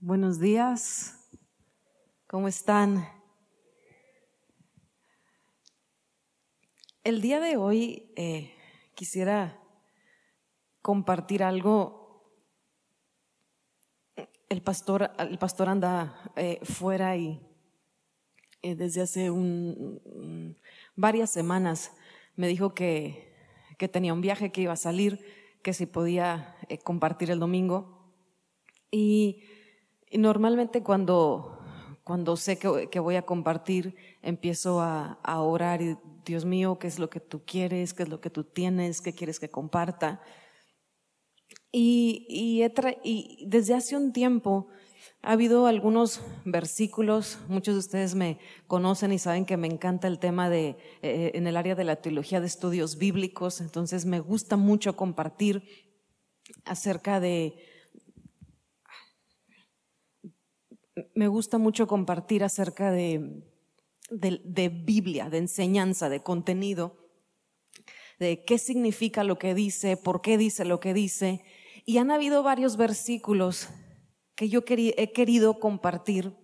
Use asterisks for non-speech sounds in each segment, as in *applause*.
Buenos días. ¿Cómo están? El día de hoy eh, quisiera compartir algo. El pastor, el pastor anda eh, fuera y eh, desde hace varias semanas me dijo que, que, tenía un viaje que iba a salir, que si podía compartir el domingo. Y normalmente cuando, cuando sé que, voy a compartir, empiezo a, orar y Dios mío, ¿qué es lo que tú quieres? ¿Qué es lo que tú tienes? ¿Qué quieres que comparta? Y, y, desde hace un tiempo ha habido algunos versículos, muchos de ustedes me conocen y saben que me encanta el tema de, eh, en el área de la teología de estudios bíblicos, entonces me gusta mucho compartir acerca de me gusta mucho compartir acerca de, Biblia, de enseñanza, de contenido, de qué significa lo que dice, por qué dice lo que dice. Y han habido varios versículos que yo he querido compartir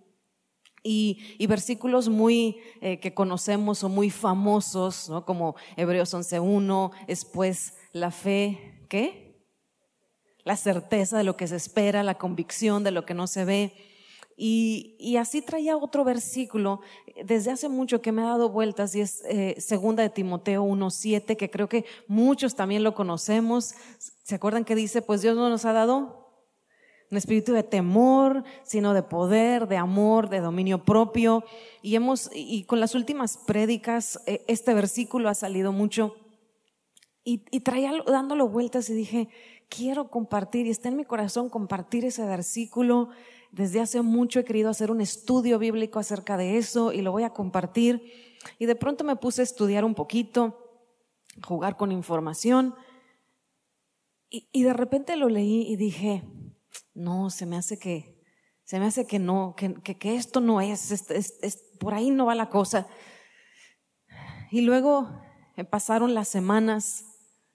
y, versículos muy eh, que conocemos o muy famosos, como Hebreos 11.1, después la fe, ¿qué? La certeza de lo que se espera, la convicción de lo que no se ve. Y, así traía otro versículo desde hace mucho que me ha dado vueltas y es eh, segunda de Timoteo 1.7, que creo que muchos también lo conocemos. ¿Se acuerdan que dice, pues Dios no nos ha dado un espíritu de temor, sino de poder, de amor, de dominio propio? Y hemos, y con las últimas prédicas, eh, este versículo ha salido mucho. Y, y traía dándolo vueltas y dije, quiero compartir, y está en mi corazón compartir ese versículo desde hace mucho he querido hacer un estudio bíblico acerca de eso y lo voy a compartir. Y de pronto me puse a estudiar un poquito, jugar con información. Y, de repente lo leí y dije, no, se me hace que, se me hace que no, que, que, esto no es, es, por ahí no va la cosa. Y luego pasaron las semanas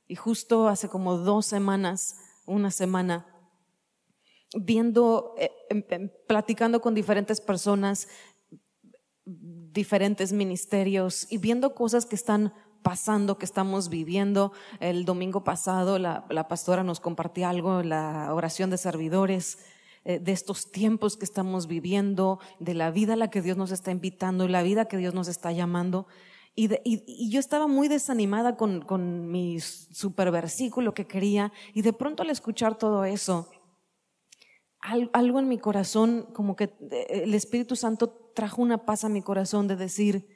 y justo hace como dos semanas, una semana, viendo, eh, em, em, platicando con diferentes personas, diferentes ministerios y viendo cosas que están pasando, que estamos viviendo. El domingo pasado la, pastora nos compartía algo, la oración de servidores, eh, de estos tiempos que estamos viviendo, de la vida a la que Dios nos está invitando y la vida que Dios nos está llamando. Y, y, yo estaba muy desanimada con, con mi super versículo que quería y de pronto al escuchar todo eso, algo en mi corazón, como que eh, el Espíritu Santo trajo una paz a mi corazón de decir,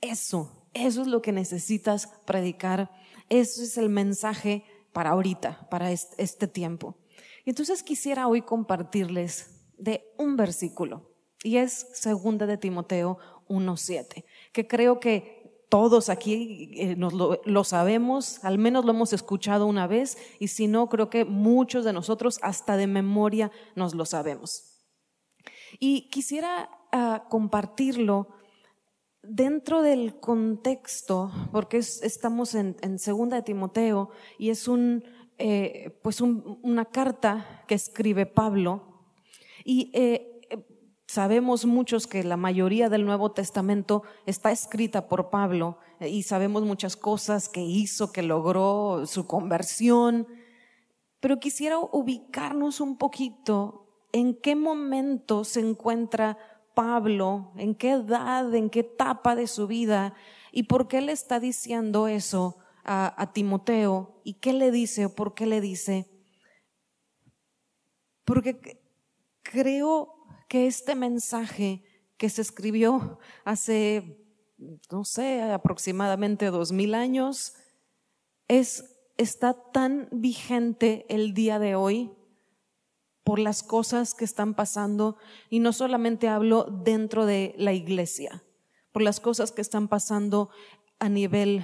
eso, eso es lo que necesitas predicar, eso es el mensaje para ahorita, para este tiempo. Y entonces quisiera hoy compartirles de un versículo, y es segunda de Timoteo 1.7, que creo que todos aquí eh, nos lo, sabemos, al menos lo hemos escuchado una vez, y si no, creo que muchos de nosotros hasta de memoria nos lo sabemos. Y quisiera ah, compartirlo dentro del contexto, porque estamos en, Segunda de Timoteo y es un, eh, pues una carta que escribe Pablo. Y eh, Sabemos muchos que la mayoría del Nuevo Testamento está escrita por Pablo eh, y sabemos muchas cosas que hizo, que logró su conversión, pero quisiera ubicarnos un poquito en qué momento se encuentra Pablo, en qué edad, en qué etapa de su vida y por qué le está diciendo eso a, a Timoteo y qué le dice o por qué le dice. Porque creo que este mensaje que se escribió hace, no sé, aproximadamente dos mil años, es, está tan vigente el día de hoy por las cosas que están pasando, y no solamente hablo dentro de la iglesia, por las cosas que están pasando a nivel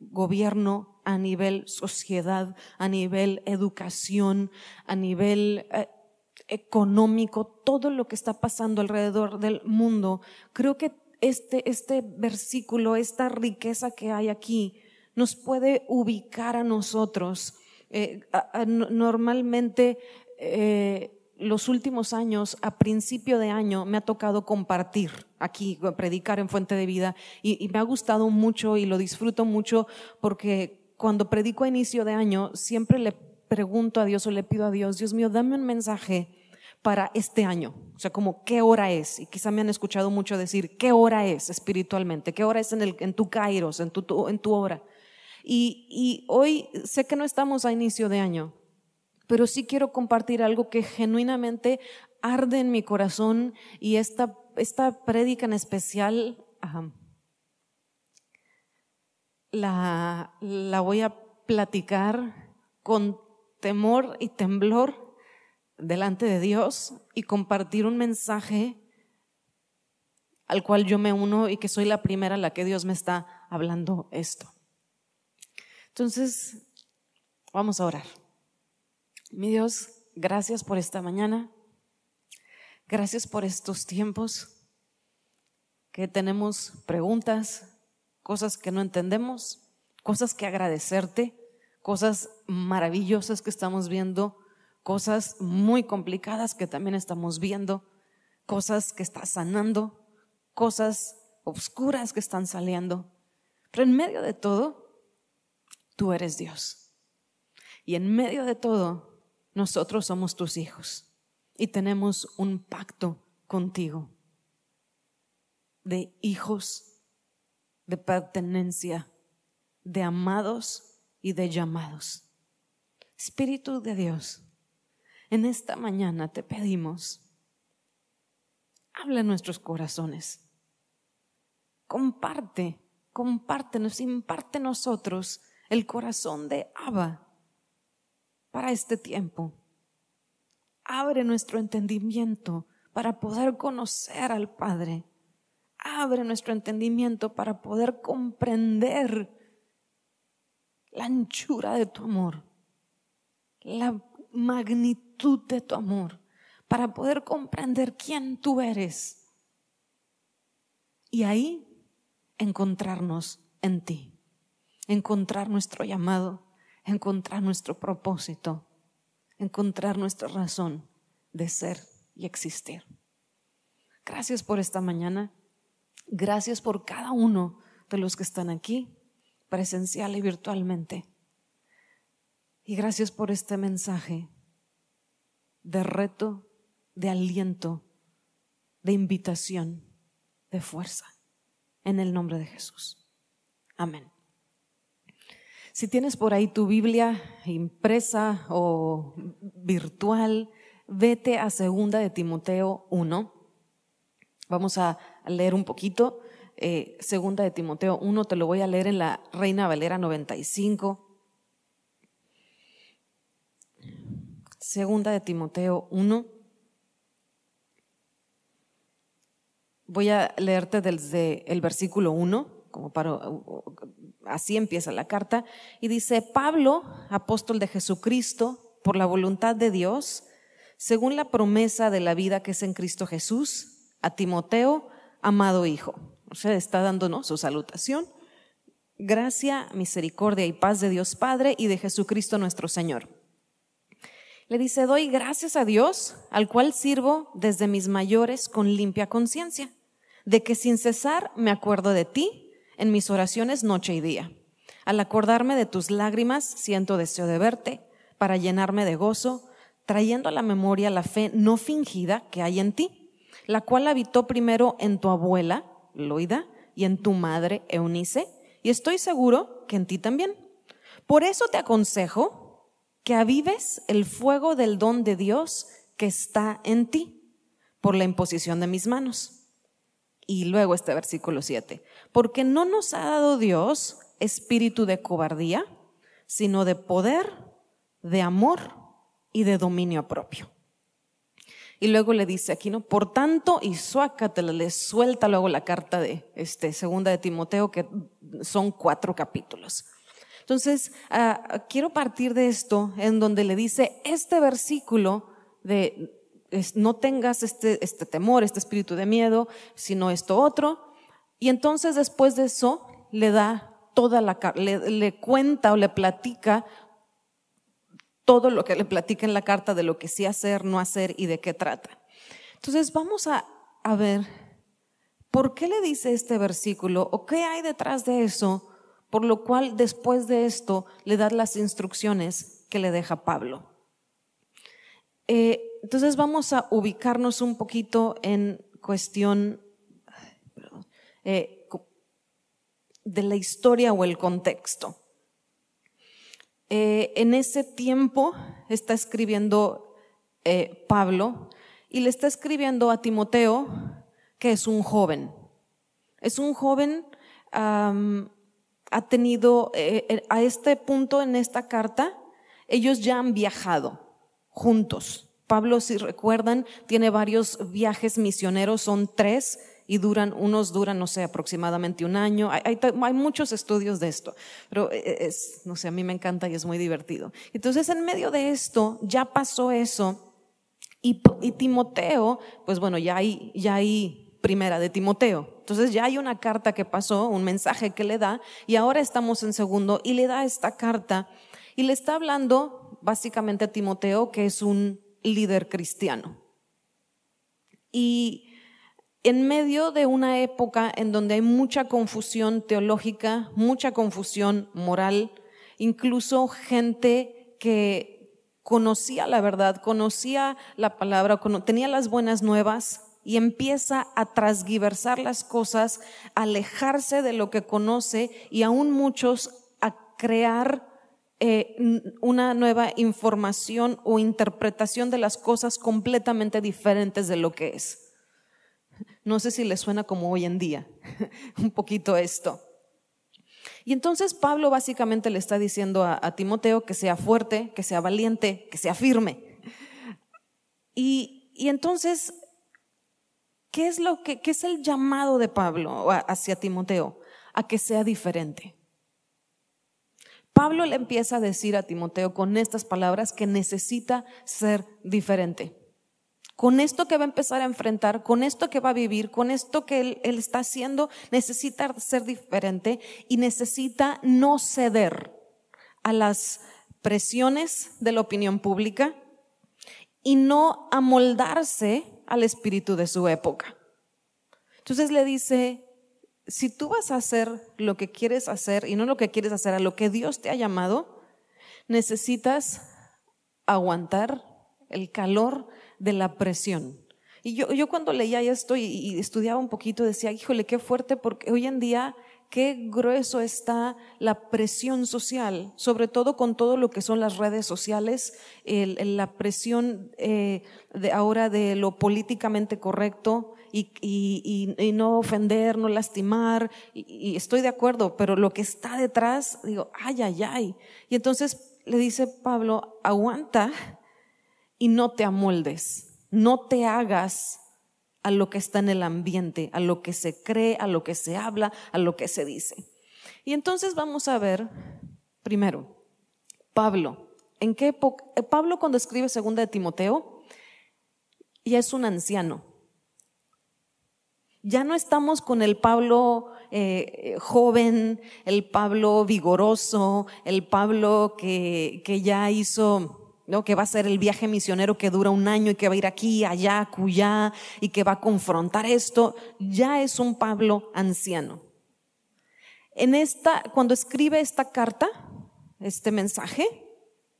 gobierno, a nivel sociedad, a nivel educación, a nivel eh, económico, todo lo que está pasando alrededor del mundo, creo que este, este versículo, esta riqueza que hay aquí, nos puede ubicar a nosotros. Eh, normalmente eh, los últimos años, a principio de año, me ha tocado compartir aquí, predicar en Fuente de Vida, y, me ha gustado mucho y lo disfruto mucho porque cuando predico a inicio de año, siempre le pregunto a Dios o le pido a Dios, Dios mío, dame un mensaje para este año. O sea, como qué hora es. Y quizá me han escuchado mucho decir, ¿qué hora es espiritualmente? ¿Qué hora es en, el, en tu kairos, en tu, en tu hora? Y, y hoy sé que no estamos a inicio de año, pero sí quiero compartir algo que genuinamente arde en mi corazón y esta, esta prédica en especial la, la voy a platicar con temor y temblor delante de Dios y compartir un mensaje al cual yo me uno y que soy la primera a la que Dios me está hablando esto. Entonces, vamos a orar. Mi Dios, gracias por esta mañana. Gracias por estos tiempos que tenemos preguntas, cosas que no entendemos, cosas que agradecerte, cosas maravillosas que estamos viendo, cosas muy complicadas que también estamos viendo, cosas que está sanando, cosas oscuras que están saliendo. Pero en medio de todo, tú eres Dios. Y en medio de todo, nosotros somos tus hijos y tenemos un pacto contigo de hijos, de pertenencia, de amados y de llamados. Espíritu de Dios, en esta mañana te pedimos, habla nuestros corazones, comparte, compártenos, imparte nosotros el corazón de Abba para este tiempo. Abre nuestro entendimiento para poder conocer al Padre. Abre nuestro entendimiento para poder comprender la anchura de tu amor, la magnitud de tu amor, para poder comprender quién tú eres. Y ahí encontrarnos en ti, encontrar nuestro llamado encontrar nuestro propósito, encontrar nuestra razón de ser y existir. Gracias por esta mañana. Gracias por cada uno de los que están aquí, presencial y virtualmente. Y gracias por este mensaje de reto, de aliento, de invitación, de fuerza. En el nombre de Jesús. Amén. Si tienes por ahí tu Biblia impresa o virtual, vete a segunda de Timoteo 1. Vamos a leer un poquito. Eh, segunda de Timoteo 1, te lo voy a leer en la Reina Valera 95. Segunda de Timoteo 1. Voy a leerte desde el versículo 1 como para, así empieza la carta, y dice, Pablo, apóstol de Jesucristo, por la voluntad de Dios, según la promesa de la vida que es en Cristo Jesús, a Timoteo, amado hijo. O está dándonos su salutación. Gracia, misericordia y paz de Dios Padre y de Jesucristo nuestro Señor. Le dice, doy gracias a Dios, al cual sirvo desde mis mayores con limpia conciencia, de que sin cesar me acuerdo de ti en mis oraciones noche y día. Al acordarme de tus lágrimas, siento deseo de verte para llenarme de gozo, trayendo a la memoria la fe no fingida que hay en ti, la cual habitó primero en tu abuela, Loida, y en tu madre, Eunice, y estoy seguro que en ti también. Por eso te aconsejo que avives el fuego del don de Dios que está en ti, por la imposición de mis manos. Y luego este versículo 7, porque no nos ha dado Dios espíritu de cobardía, sino de poder, de amor y de dominio propio. Y luego le dice aquí, ¿no? Por tanto, y suácatela, le suelta luego la carta de este, segunda de Timoteo, que son cuatro capítulos. Entonces, ah, quiero partir de esto, en donde le dice este versículo de no tengas este, este temor, este espíritu de miedo, sino esto otro. Y entonces después de eso le da toda la, le, le cuenta o le platica todo lo que le platica en la carta de lo que sí hacer, no hacer y de qué trata. Entonces vamos a, ver por qué le dice este versículo o qué hay detrás de eso, por lo cual después de esto le da las instrucciones que le deja Pablo. Eh, entonces vamos a ubicarnos un poquito en cuestión eh, de la historia o el contexto. Eh, en ese tiempo está escribiendo eh, Pablo y le está escribiendo a Timoteo, que es un joven. Es un joven, ha tenido, a este punto en esta carta, ellos ya han viajado juntos. Pablo, si recuerdan, tiene varios viajes misioneros, son tres y duran, unos duran, no sé, aproximadamente un año. Hay, muchos estudios de esto, pero e, e, es, no sé, a mí me encanta y es muy divertido. Entonces, en medio de esto, ya pasó eso y, Timoteo, pues bueno, ya hay, ya hay primera de Timoteo. Entonces ya hay una carta que pasó, un mensaje que le da, y ahora estamos en segundo, y le da esta carta, y le está hablando básicamente a Timoteo, que es un líder cristiano. Y en medio de una época en donde hay mucha confusión teológica, mucha confusión moral, incluso gente que conocía la verdad, conocía la palabra, tenía las buenas nuevas y empieza a transgiversar las cosas, a alejarse de lo que conoce y aún muchos a crear eh, una nueva información o interpretación de las cosas completamente diferentes de lo que es. No sé si le suena como hoy en día, *laughs* un poquito esto. Y entonces Pablo básicamente le está diciendo a, Timoteo que sea fuerte, que sea valiente, que sea firme. Y, y entonces, ¿qué es lo que qué es el llamado de Pablo hacia Timoteo? A que sea diferente. Pablo le empieza a decir a Timoteo con estas palabras que necesita ser diferente con esto que va a empezar a enfrentar, con esto que va a vivir, con esto que él, está haciendo, necesita ser diferente y necesita no ceder a las presiones de la opinión pública y no amoldarse al espíritu de su época. Entonces le dice, si tú vas a hacer lo que quieres hacer y no lo que quieres hacer, a lo que Dios te ha llamado, necesitas aguantar el calor de la presión. Y yo, yo cuando leía esto y, estudiaba un poquito decía, híjole, qué fuerte, porque hoy en día qué grueso está la presión social, sobre todo con todo lo que son las redes sociales, la presión eh, de ahora de lo políticamente correcto y, y, no ofender, no lastimar, y, estoy de acuerdo, pero lo que está detrás, digo, ay, ay, ay. Y entonces le dice Pablo, aguanta y no te amoldes, no te hagas a lo que está en el ambiente, a lo que se cree, a lo que se habla, a lo que se dice. Y entonces vamos a ver, primero, Pablo. ¿En qué época? Eh, Pablo cuando escribe segunda de Timoteo, ya es un anciano. Ya no estamos con el Pablo eh, joven, el Pablo vigoroso, el Pablo que, que ya hizo ¿no? que va a ser el viaje misionero que dura un año y que va a ir aquí, allá, cuyá, y que va a confrontar esto, ya es un Pablo anciano. En esta, cuando escribe esta carta, este mensaje,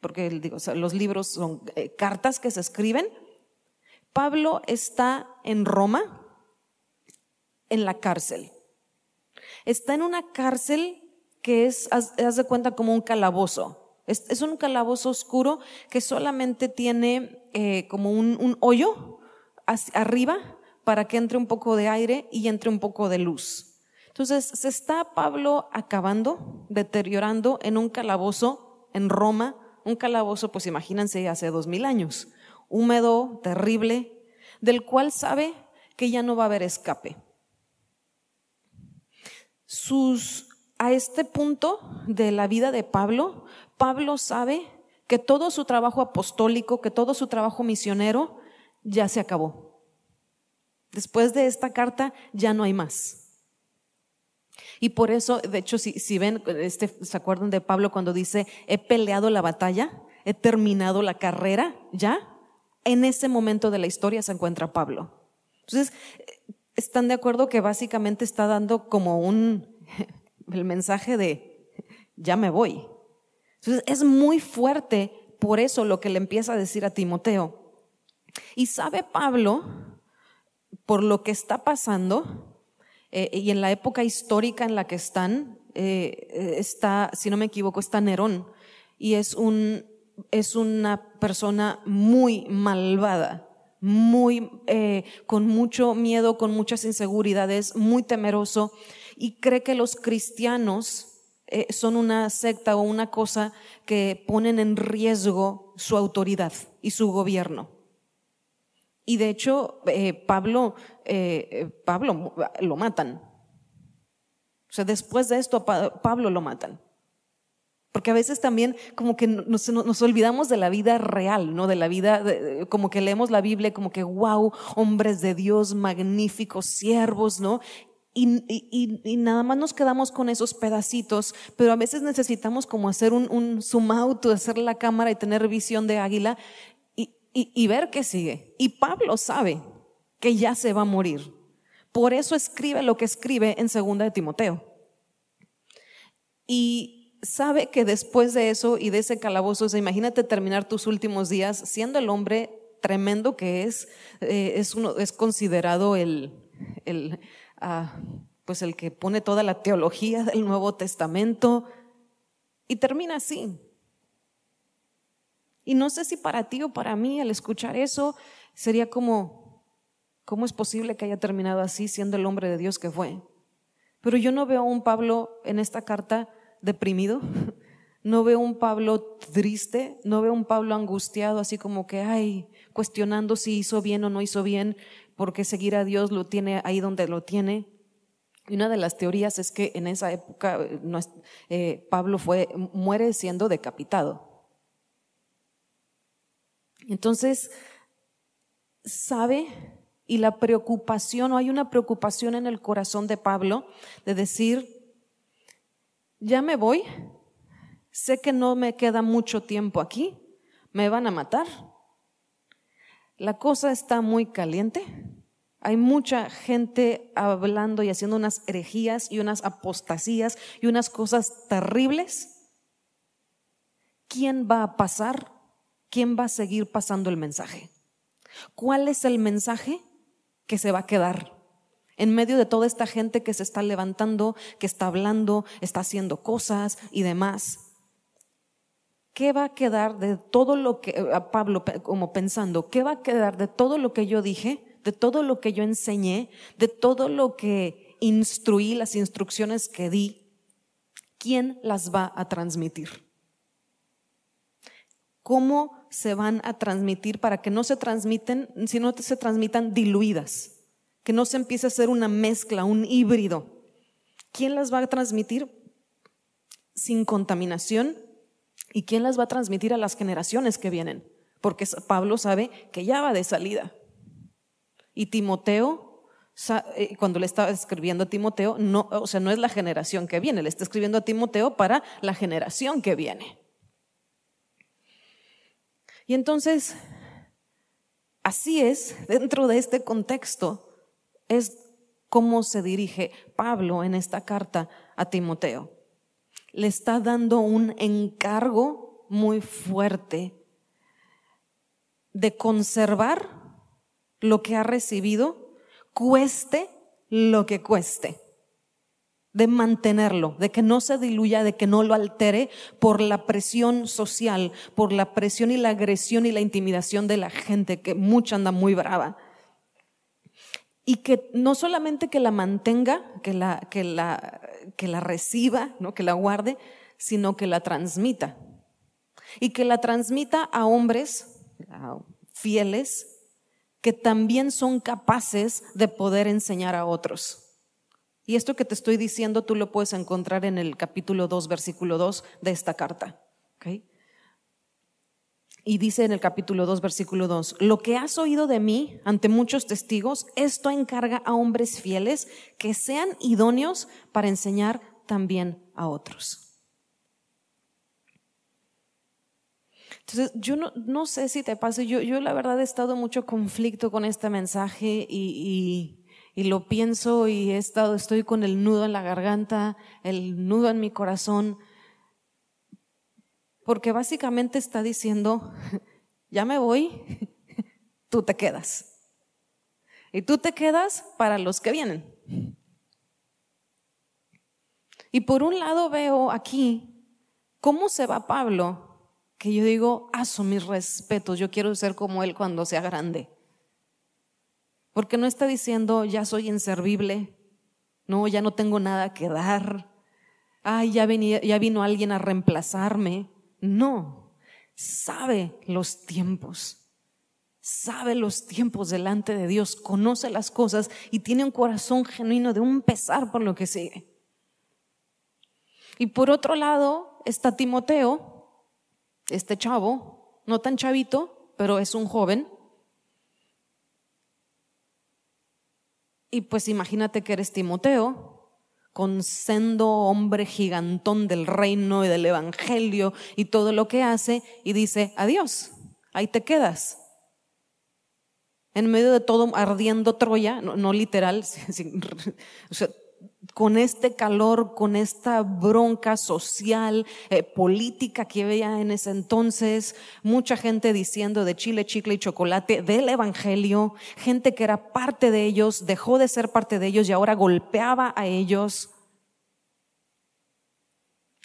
porque digo, los libros son eh, cartas que se escriben, Pablo está en Roma, en la cárcel. Está en una cárcel que es, haz de cuenta, como un calabozo. Es, un calabozo oscuro que solamente tiene eh, como un, hoyo arriba para que entre un poco de aire y entre un poco de luz. Entonces se está Pablo acabando, deteriorando en un calabozo en Roma, un calabozo, pues imagínense, hace dos mil años, húmedo, terrible, del cual sabe que ya no va a haber escape. A este punto de la vida de Pablo, Pablo sabe que todo su trabajo apostólico, que todo su trabajo misionero ya se acabó. Después de esta carta ya no hay más. Y por eso, de hecho, si, ven, este, ¿se acuerdan de Pablo cuando dice, he peleado la batalla? he terminado la carrera ya, en ese momento de la historia se encuentra Pablo. Entonces, ¿están de acuerdo que básicamente está dando como un, *laughs* el mensaje de, ya me voy? Entonces, es muy fuerte por eso lo que le empieza a decir a Timoteo. Y sabe Pablo, por lo que está pasando, eh, y en la época histórica en la que están, eh, está, si no me equivoco, está Nerón, y es un, es una persona muy malvada, muy eh, con mucho miedo, con muchas inseguridades, muy temeroso y cree que los cristianos eh, son una secta o una cosa que ponen en riesgo su autoridad y su gobierno. Y de hecho, eh, Pablo, Pablo lo matan. O sea, después de esto, Pablo lo matan. Porque a veces también como que nos, nos, olvidamos de la vida real, ¿no? De la vida, como que leemos la Biblia como que, wow, hombres de Dios, magníficos, siervos, ¿no? Y, y, y, nada más nos quedamos con esos pedacitos, pero a veces necesitamos como hacer un, un zoom out, hacer la cámara y tener visión de águila y, y ver qué sigue. Y Pablo sabe que ya se va a morir. Por eso escribe lo que escribe en segunda de Timoteo. Y sabe que después de eso y de ese calabozo, imagínate terminar tus últimos días siendo el hombre tremendo que es, eh, es, uno, es considerado el, el pues el que pone toda la teología del Nuevo Testamento y termina así. Y no sé si para ti o para mí al escuchar eso sería como, ¿cómo es posible que haya terminado así siendo el hombre de Dios que fue? Pero yo no veo a un Pablo en esta carta deprimido, *laughs* no veo un Pablo triste, no veo un Pablo angustiado, así como que, ay, cuestionando si hizo bien o no hizo bien, porque seguir a Dios lo tiene ahí donde lo tiene. Y una de las teorías es que en esa época eh, Pablo fue, muere siendo decapitado. Entonces, sabe y la preocupación, o hay una preocupación en el corazón de Pablo de decir, ya me voy, sé que no me queda mucho tiempo aquí, me van a matar. La cosa está muy caliente. Hay mucha gente hablando y haciendo unas herejías y unas apostasías y unas cosas terribles. ¿Quién va a pasar? ¿Quién va a seguir pasando el mensaje? ¿Cuál es el mensaje que se va a quedar? en medio de toda esta gente que se está levantando, que está hablando, está haciendo cosas y demás. ¿Qué va a quedar de todo lo que, eh, Pablo como pensando, qué va a quedar de todo lo que yo dije, de todo lo que yo enseñé, de todo lo que instruí, las instrucciones que di? ¿Quién las va a transmitir? ¿Cómo se van a transmitir para que no se transmiten, si no se transmitan diluidas? que no se empiece a hacer una mezcla, un híbrido. ¿Quién las va a transmitir sin contaminación? ¿Y quién las va a transmitir a las generaciones que vienen? Porque Pablo sabe que ya va de salida. Y Timoteo, eh, cuando le estaba escribiendo a Timoteo, no, o sea, no es la generación que viene, le está escribiendo a Timoteo para la generación que viene. Y entonces, así es, dentro de este contexto, es cómo se dirige Pablo en esta carta a Timoteo. Le está dando un encargo muy fuerte de conservar lo que ha recibido, cueste lo que cueste, de mantenerlo, de que no se diluya, de que no lo altere por la presión social, por la presión y la agresión y la intimidación de la gente, que mucha anda muy brava y que no solamente que la mantenga, que la, que la, que la reciba, ¿no? que la guarde, sino que la transmita. Y que la transmita a hombres fieles que también son capaces de poder enseñar a otros. Y esto que te estoy diciendo tú lo puedes encontrar en el capítulo 2, versículo 2 de esta carta. ¿okay? Y dice en el capítulo 2, versículo 2, lo que has oído de mí ante muchos testigos, esto encarga a hombres fieles que sean idóneos para enseñar también a otros. Entonces, yo no, sé si te pasa, yo, yo la verdad he estado mucho conflicto con este mensaje y, y, y, lo pienso y he estado, estoy con el nudo en la garganta, el nudo en mi corazón, porque básicamente está diciendo, *laughs* ya me voy, *laughs* tú te quedas. Y tú te quedas para los que vienen. Y por un lado veo aquí cómo se va Pablo que yo digo, aso mis respetos, yo quiero ser como él cuando sea grande. Porque no está diciendo, ya soy inservible, no, ya no tengo nada que dar, ay, ya, ya vino alguien a reemplazarme. No, sabe los tiempos, sabe los tiempos delante de Dios, conoce las cosas y tiene un corazón genuino de un pesar por lo que sigue. Y por otro lado está Timoteo, este chavo, no tan chavito, pero es un joven. Y pues imagínate que eres Timoteo, con sendo hombre gigantón del reino y del evangelio y todo lo que hace, y dice, adiós, ahí te quedas. En medio de todo ardiendo Troya, no, literal, *laughs* o sea, con este calor, con esta bronca social, eh, política que había en ese entonces, mucha gente diciendo de chile, chicle y chocolate, del Evangelio, gente que era parte de ellos, dejó de ser parte de ellos y ahora golpeaba a ellos.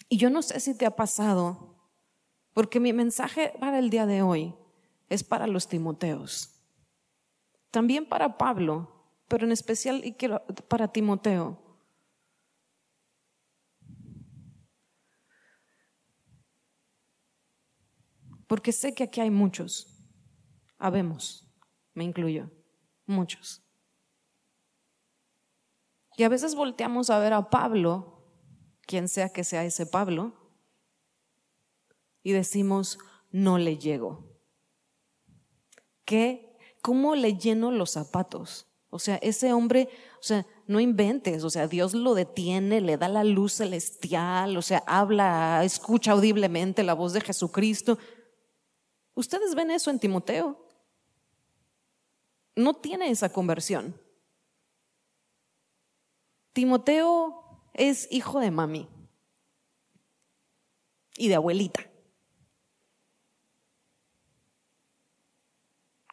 Y yo no sé si te ha pasado, porque mi mensaje para el día de hoy es para los Timoteos, también para Pablo, pero en especial y para Timoteo. Porque sé que aquí hay muchos, habemos, me incluyo, muchos. Y a veces volteamos a ver a Pablo, quien sea que sea ese Pablo, y decimos, no le llego. ¿Qué? ¿Cómo le lleno los zapatos? O sea, ese hombre, o sea, no inventes, o sea, Dios lo detiene, le da la luz celestial, o sea, habla, escucha audiblemente la voz de Jesucristo. Ustedes ven eso en Timoteo. No tiene esa conversión. Timoteo es hijo de mami y de abuelita.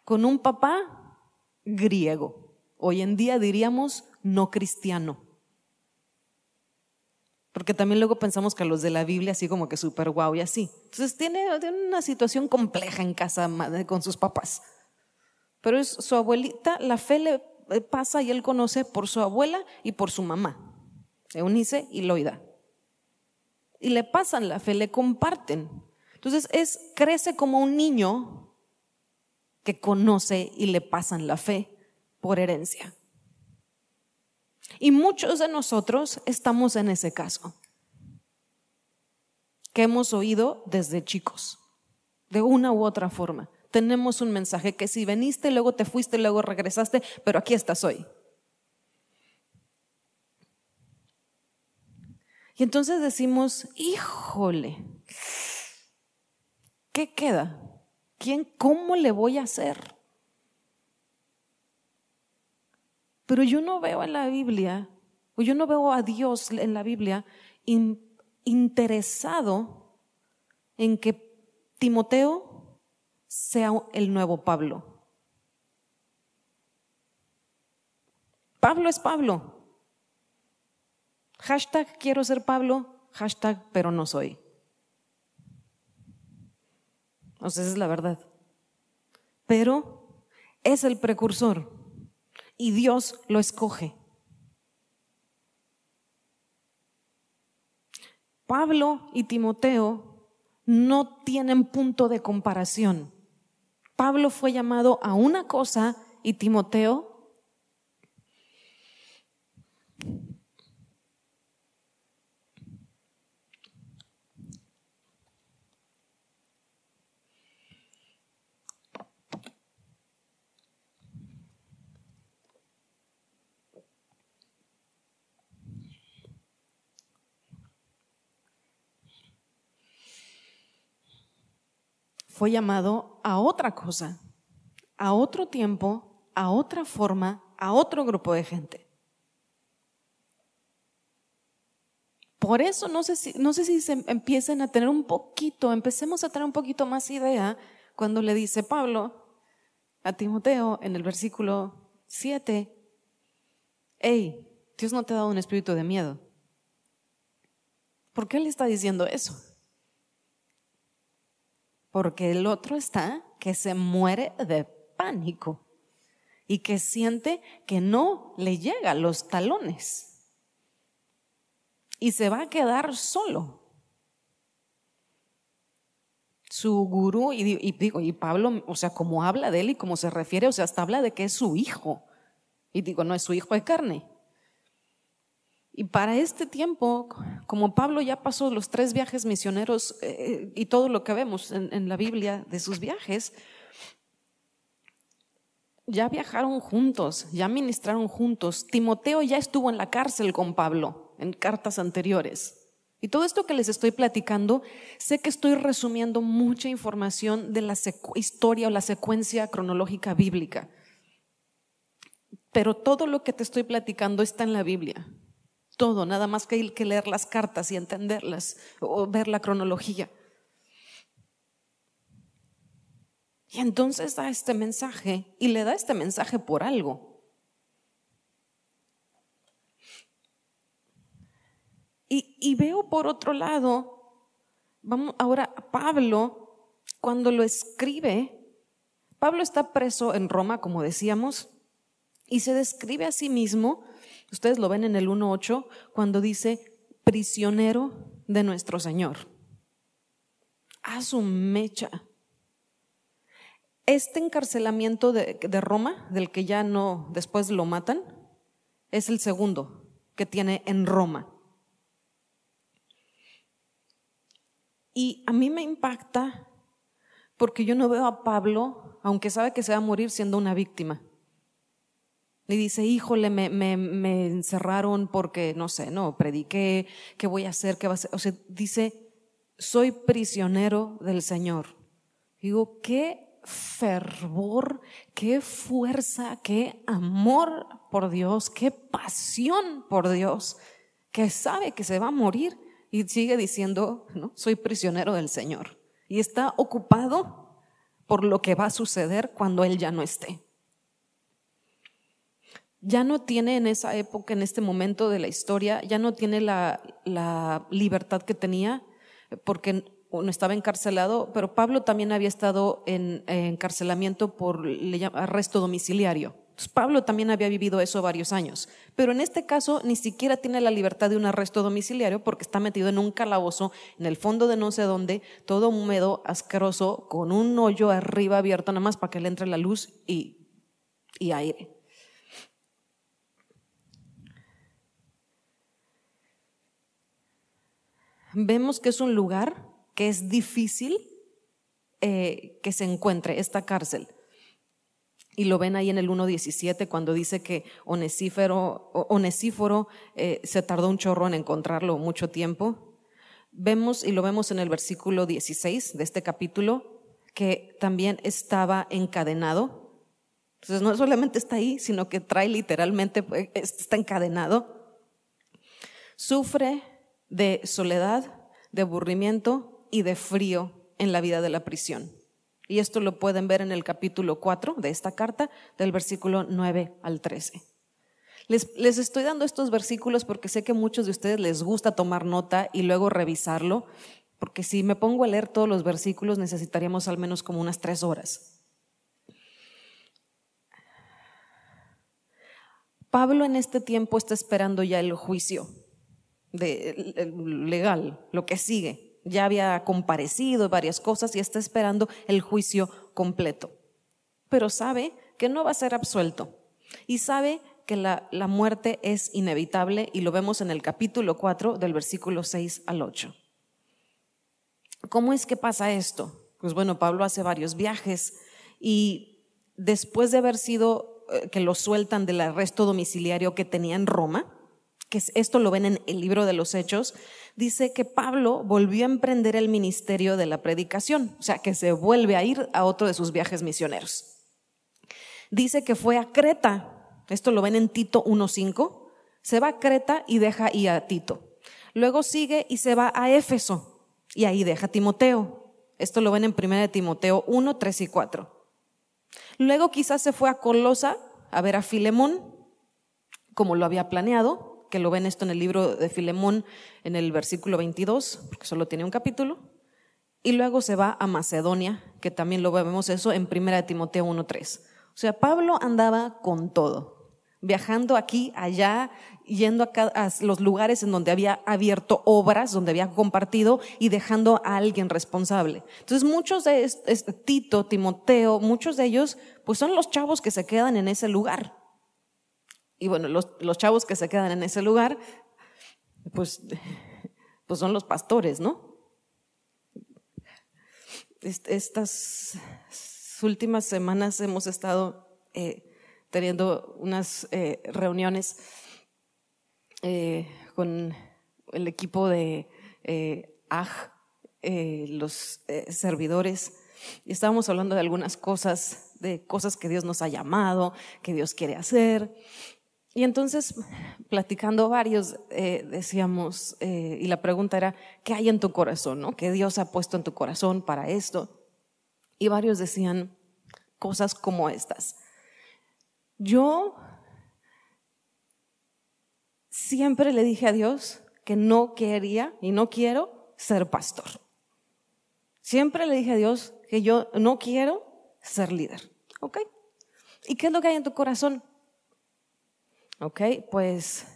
Con un papá griego. Hoy en día diríamos no cristiano. Porque también luego pensamos que los de la Biblia así como que súper guau y así. Entonces tiene, una situación compleja en casa con sus papás. Pero es su abuelita, la fe le pasa y él conoce por su abuela y por su mamá, Eunice y Loida. Y le pasan la fe, le comparten. Entonces es, crece como un niño que conoce y le pasan la fe por herencia. Y muchos de nosotros estamos en ese caso, que hemos oído desde chicos, de una u otra forma. Tenemos un mensaje que si veniste, luego te fuiste, luego regresaste, pero aquí estás hoy. Y entonces decimos, híjole, ¿qué queda? ¿Quién, cómo le voy a hacer? Pero yo no veo en la Biblia, o yo no veo a Dios en la Biblia interesado en que Timoteo sea el nuevo Pablo. Pablo es Pablo. Hashtag quiero ser Pablo, hashtag pero no soy. O sea, esa es la verdad. Pero es el precursor y Dios lo escoge. Pablo y Timoteo no tienen punto de comparación. Pablo fue llamado a una cosa y Timoteo fue llamado a otra cosa, a otro tiempo, a otra forma, a otro grupo de gente. Por eso no sé si, no sé si se empiecen a tener un poquito, empecemos a tener un poquito más idea cuando le dice Pablo a Timoteo en el versículo 7, hey, Dios no te ha dado un espíritu de miedo. ¿Por qué le está diciendo eso? Porque el otro está que se muere de pánico y que siente que no le llega los talones y se va a quedar solo. Su gurú, y, digo, y Pablo, o sea, como habla de él y como se refiere, o sea, hasta habla de que es su hijo. Y digo, no es su hijo de carne. Y para este tiempo, como Pablo ya pasó los tres viajes misioneros eh, y todo lo que vemos en la Biblia de sus viajes, ya viajaron juntos, ya ministraron juntos. Timoteo ya estuvo en la cárcel con Pablo en cartas anteriores. Y todo esto que les estoy platicando, sé que estoy resumiendo mucha información de la historia o la secuencia cronológica bíblica. Pero todo lo que te estoy platicando está en la Biblia. Todo, nada más que que leer las cartas y entenderlas o ver la cronología. Y entonces da este mensaje y le da este mensaje por algo. Y, veo por otro lado, vamos ahora, Pablo, cuando lo escribe, Pablo está preso en Roma, como decíamos, y se describe a sí mismo, ustedes lo ven en el 1.8, cuando dice, prisionero de nuestro Señor. A su mecha. Este encarcelamiento de, de Roma, del que ya no después lo matan, es el segundo que tiene en Roma. Y a mí me impacta porque yo no veo a Pablo, aunque sabe que se va a morir siendo una víctima. Y dice, híjole, me, me, encerraron porque, no sé, no, prediqué, ¿qué voy a hacer? ¿Qué va a hacer? O sea, dice, soy prisionero del Señor. Digo, qué fervor, qué fuerza, qué amor por Dios, qué pasión por Dios, que sabe que se va a morir y sigue diciendo, ¿no? soy prisionero del Señor. Y está ocupado por lo que va a suceder cuando Él ya no esté. Ya no tiene en esa época, en este momento de la historia, ya no tiene la, libertad que tenía porque no estaba encarcelado, pero Pablo también había estado en, encarcelamiento por arresto domiciliario. Pablo también había vivido eso varios años, pero en este caso ni siquiera tiene la libertad de un arresto domiciliario porque está metido en un calabozo en el fondo de no sé dónde, todo húmedo, asqueroso, con un hoyo arriba abierto nada más para que le entre la luz y, y aire. Vemos que es un lugar que es difícil eh, que se encuentre esta cárcel. Y lo ven ahí en el 1.17 cuando dice que Onesíforo, eh, se tardó un chorro en encontrarlo mucho tiempo. Vemos, y lo vemos en el versículo 16 de este capítulo, que también estaba encadenado. Entonces no solamente está ahí, sino que trae literalmente, pues, está encadenado. Sufre de soledad, de aburrimiento y de frío en la vida de la prisión. Y esto lo pueden ver en el capítulo 4 de esta carta, del versículo 9 al 13. Les, les, estoy dando estos versículos porque sé que muchos de ustedes les gusta tomar nota y luego revisarlo, porque si me pongo a leer todos los versículos necesitaríamos al menos como unas tres horas. Pablo en este tiempo está esperando ya el juicio de, legal, lo que sigue ya había comparecido varias cosas y está esperando el juicio completo. Pero sabe que no va a ser absuelto y sabe que la, la muerte es inevitable y lo vemos en el capítulo 4 del versículo 6 al 8. ¿Cómo es que pasa esto? Pues bueno, Pablo hace varios viajes y después de haber sido eh, que lo sueltan del arresto domiciliario que tenía en Roma, que esto lo ven en el libro de los Hechos, dice que Pablo volvió a emprender el ministerio de la predicación, o sea, que se vuelve a ir a otro de sus viajes misioneros. Dice que fue a Creta, esto lo ven en Tito 1.5, se va a Creta y deja ahí a Tito. Luego sigue y se va a Éfeso y ahí deja a Timoteo. Esto lo ven en 1 Timoteo 1, 3 y 4. Luego quizás se fue a Colosa a ver a Filemón, como lo había planeado, que lo ven esto en el libro de Filemón en el versículo 22, porque solo tiene un capítulo. Y luego se va a Macedonia, que también lo vemos eso en 1 Timoteo 1.3. O sea, Pablo andaba con todo, viajando aquí, allá, yendo a, los lugares en donde había abierto obras, donde había compartido y dejando a alguien responsable. Entonces muchos de este, Tito, Timoteo, muchos de ellos, pues son los chavos que se quedan en ese lugar. Y bueno, los, chavos que se quedan en ese lugar, pues, pues son los pastores, ¿no? Estas últimas semanas hemos estado eh, teniendo unas eh, reuniones eh, con el equipo de AG, los servidores, y estábamos hablando de algunas cosas, de cosas que Dios nos ha llamado, que Dios quiere hacer. Y entonces, platicando varios, decíamos, y la pregunta era, ¿qué hay en tu corazón? ¿no? ¿Qué Dios ha puesto en tu corazón para esto? Y varios decían cosas como estas. Yo siempre le dije a Dios que no quería y no quiero ser pastor. Siempre le dije a Dios que yo no quiero ser líder. ¿Ok? ¿Y qué es lo que hay en tu corazón? Ok, pues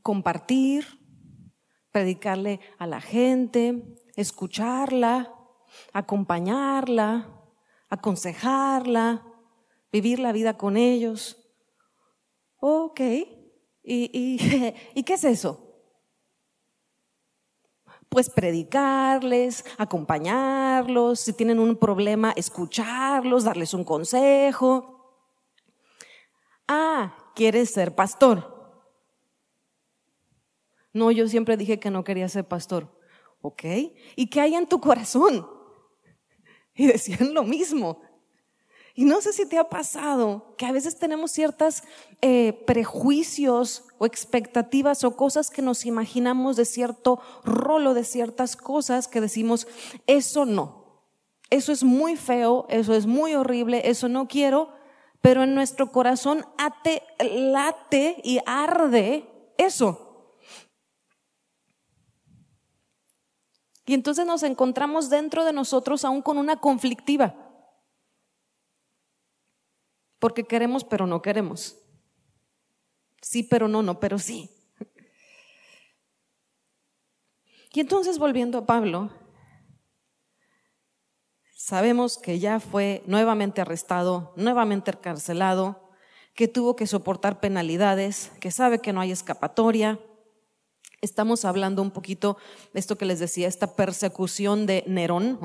compartir, predicarle a la gente, escucharla, acompañarla, aconsejarla, vivir la vida con ellos. Ok, ¿y, y, *laughs* qué es eso? Pues predicarles, acompañarlos, si tienen un problema, escucharlos, darles un consejo. Ah, ¿quieres ser pastor? No, yo siempre dije que no quería ser pastor. ¿Ok? ¿Y qué hay en tu corazón? *laughs* Y decían lo mismo. Y no sé si te ha pasado que a veces tenemos ciertos eh, prejuicios o expectativas o cosas que nos imaginamos de cierto rolo, de ciertas cosas que decimos, eso no, eso es muy feo, eso es muy horrible, eso no quiero, pero en nuestro corazón ate, late y arde eso. Y entonces nos encontramos dentro de nosotros aún con una conflictiva. Porque queremos, pero no queremos. Sí, pero no, no, pero sí. Y entonces volviendo a Pablo, sabemos que ya fue nuevamente arrestado, nuevamente encarcelado, que tuvo que soportar penalidades, que sabe que no hay escapatoria, Estamos hablando un poquito de esto que les decía, esta persecución de Nerón,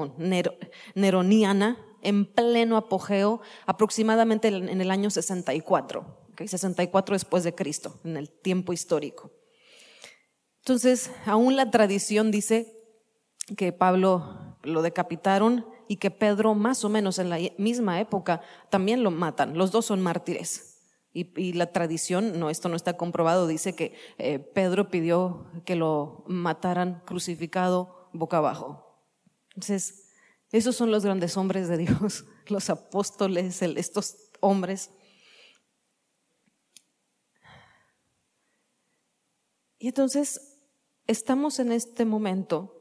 neroniana, en pleno apogeo, aproximadamente en el año 64, 64 después de Cristo, en el tiempo histórico. Entonces, aún la tradición dice que Pablo lo decapitaron y que Pedro, más o menos en la misma época, también lo matan. Los dos son mártires. Y, la tradición, no, esto no está comprobado, dice que eh, Pedro pidió que lo mataran crucificado boca abajo. Entonces, esos son los grandes hombres de Dios, *laughs* los apóstoles, estos hombres. Y entonces estamos en este momento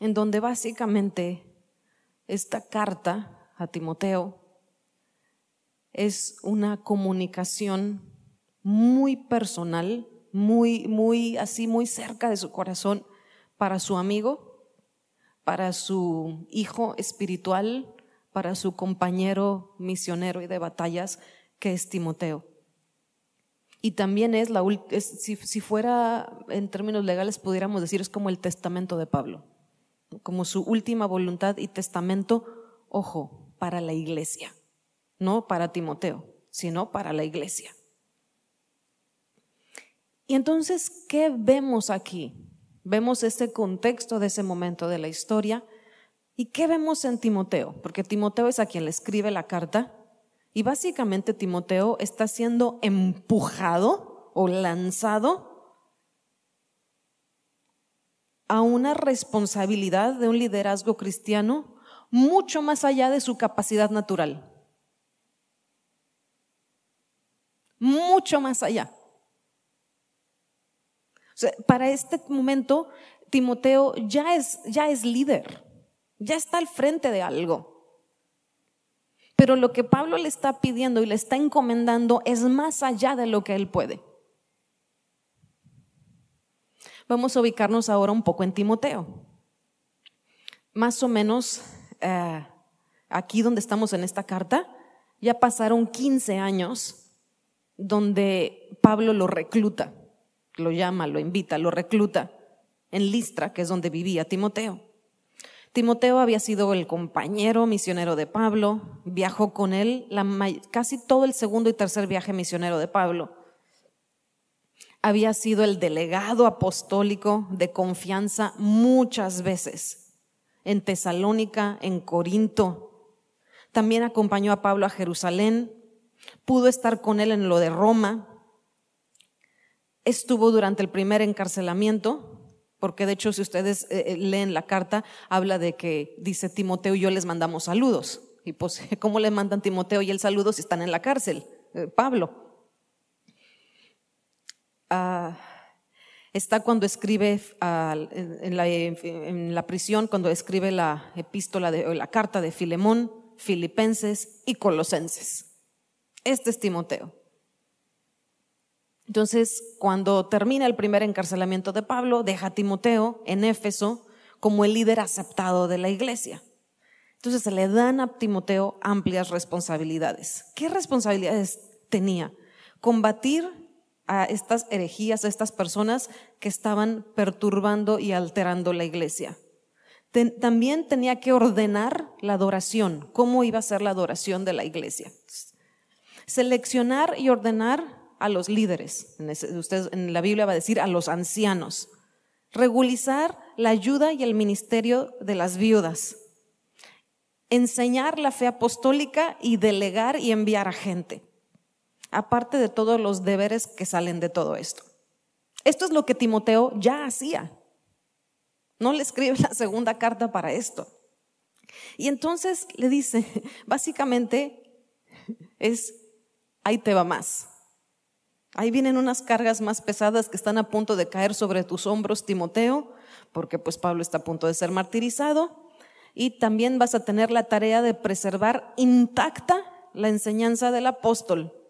en donde básicamente esta carta a Timoteo es una comunicación muy personal, muy, muy, así, muy cerca de su corazón para su amigo, para su hijo espiritual, para su compañero misionero y de batallas, que es Timoteo. Y también es la si, si fuera en términos legales, pudiéramos decir, es como el testamento de Pablo, como su última voluntad y testamento, ojo, para la iglesia no para Timoteo, sino para la iglesia. Y entonces, ¿qué vemos aquí? Vemos este contexto de ese momento de la historia. ¿Y qué vemos en Timoteo? Porque Timoteo es a quien le escribe la carta. Y básicamente Timoteo está siendo empujado o lanzado a una responsabilidad de un liderazgo cristiano mucho más allá de su capacidad natural. Mucho más allá. para este momento, Timoteo ya es, ya es líder, ya está al frente de algo. Pero lo que Pablo le está pidiendo y le está encomendando es más allá de lo que él puede. Vamos a ubicarnos ahora un poco en Timoteo. Más o menos eh, aquí donde estamos en esta carta, ya pasaron 15 años donde Pablo lo recluta, lo llama, lo invita, lo recluta en Listra, que es donde vivía Timoteo. Timoteo había sido el compañero misionero de Pablo, viajó con él casi todo el segundo y tercer viaje misionero de Pablo. Había sido el delegado apostólico de confianza muchas veces en Tesalónica, en Corinto. También acompañó a Pablo a Jerusalén, pudo estar con él en lo de Roma, estuvo durante el primer encarcelamiento, porque de hecho si ustedes eh, eh, leen la carta, habla de que dice Timoteo y yo les mandamos saludos. Y pues, *laughs* ¿cómo le mandan Timoteo y el saludo si están en la cárcel? Eh, Pablo. Ah, está cuando escribe en, la, prisión, cuando escribe la epístola, de, la carta de Filemón, Filipenses y Colosenses. Este es Timoteo. Entonces, cuando termina el primer encarcelamiento de Pablo, deja a Timoteo en Éfeso como el líder aceptado de la iglesia. Entonces se le dan a Timoteo amplias responsabilidades. ¿Qué responsabilidades tenía? Combatir a estas herejías, a estas personas que estaban perturbando y alterando la iglesia. también tenía que ordenar la adoración, cómo iba a ser la adoración de la iglesia. Seleccionar y ordenar a los líderes. Usted en la Biblia va a decir a los ancianos. Regulizar la ayuda y el ministerio de las viudas. Enseñar la fe apostólica y delegar y enviar a gente. Aparte de todos los deberes que salen de todo esto. Esto es lo que Timoteo ya hacía. No le escribe la segunda carta para esto. Y entonces le dice, *laughs* básicamente es, ahí te va más. Ahí vienen unas cargas más pesadas que están a punto de caer sobre tus hombros, Timoteo, porque pues Pablo está a punto de ser martirizado. Y también vas a tener la tarea de preservar intacta la enseñanza del apóstol.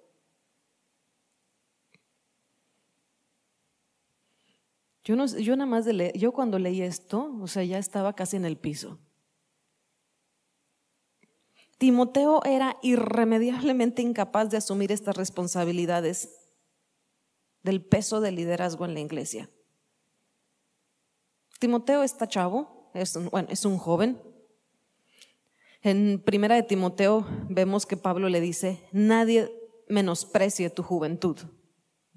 Yo, nada más yo cuando leí esto, o sea, ya estaba casi en el piso. Timoteo era irremediablemente incapaz de asumir estas responsabilidades del peso del liderazgo en la iglesia. Timoteo está chavo, es un, bueno, es un joven. En primera de Timoteo vemos que Pablo le dice, nadie menosprecie tu juventud.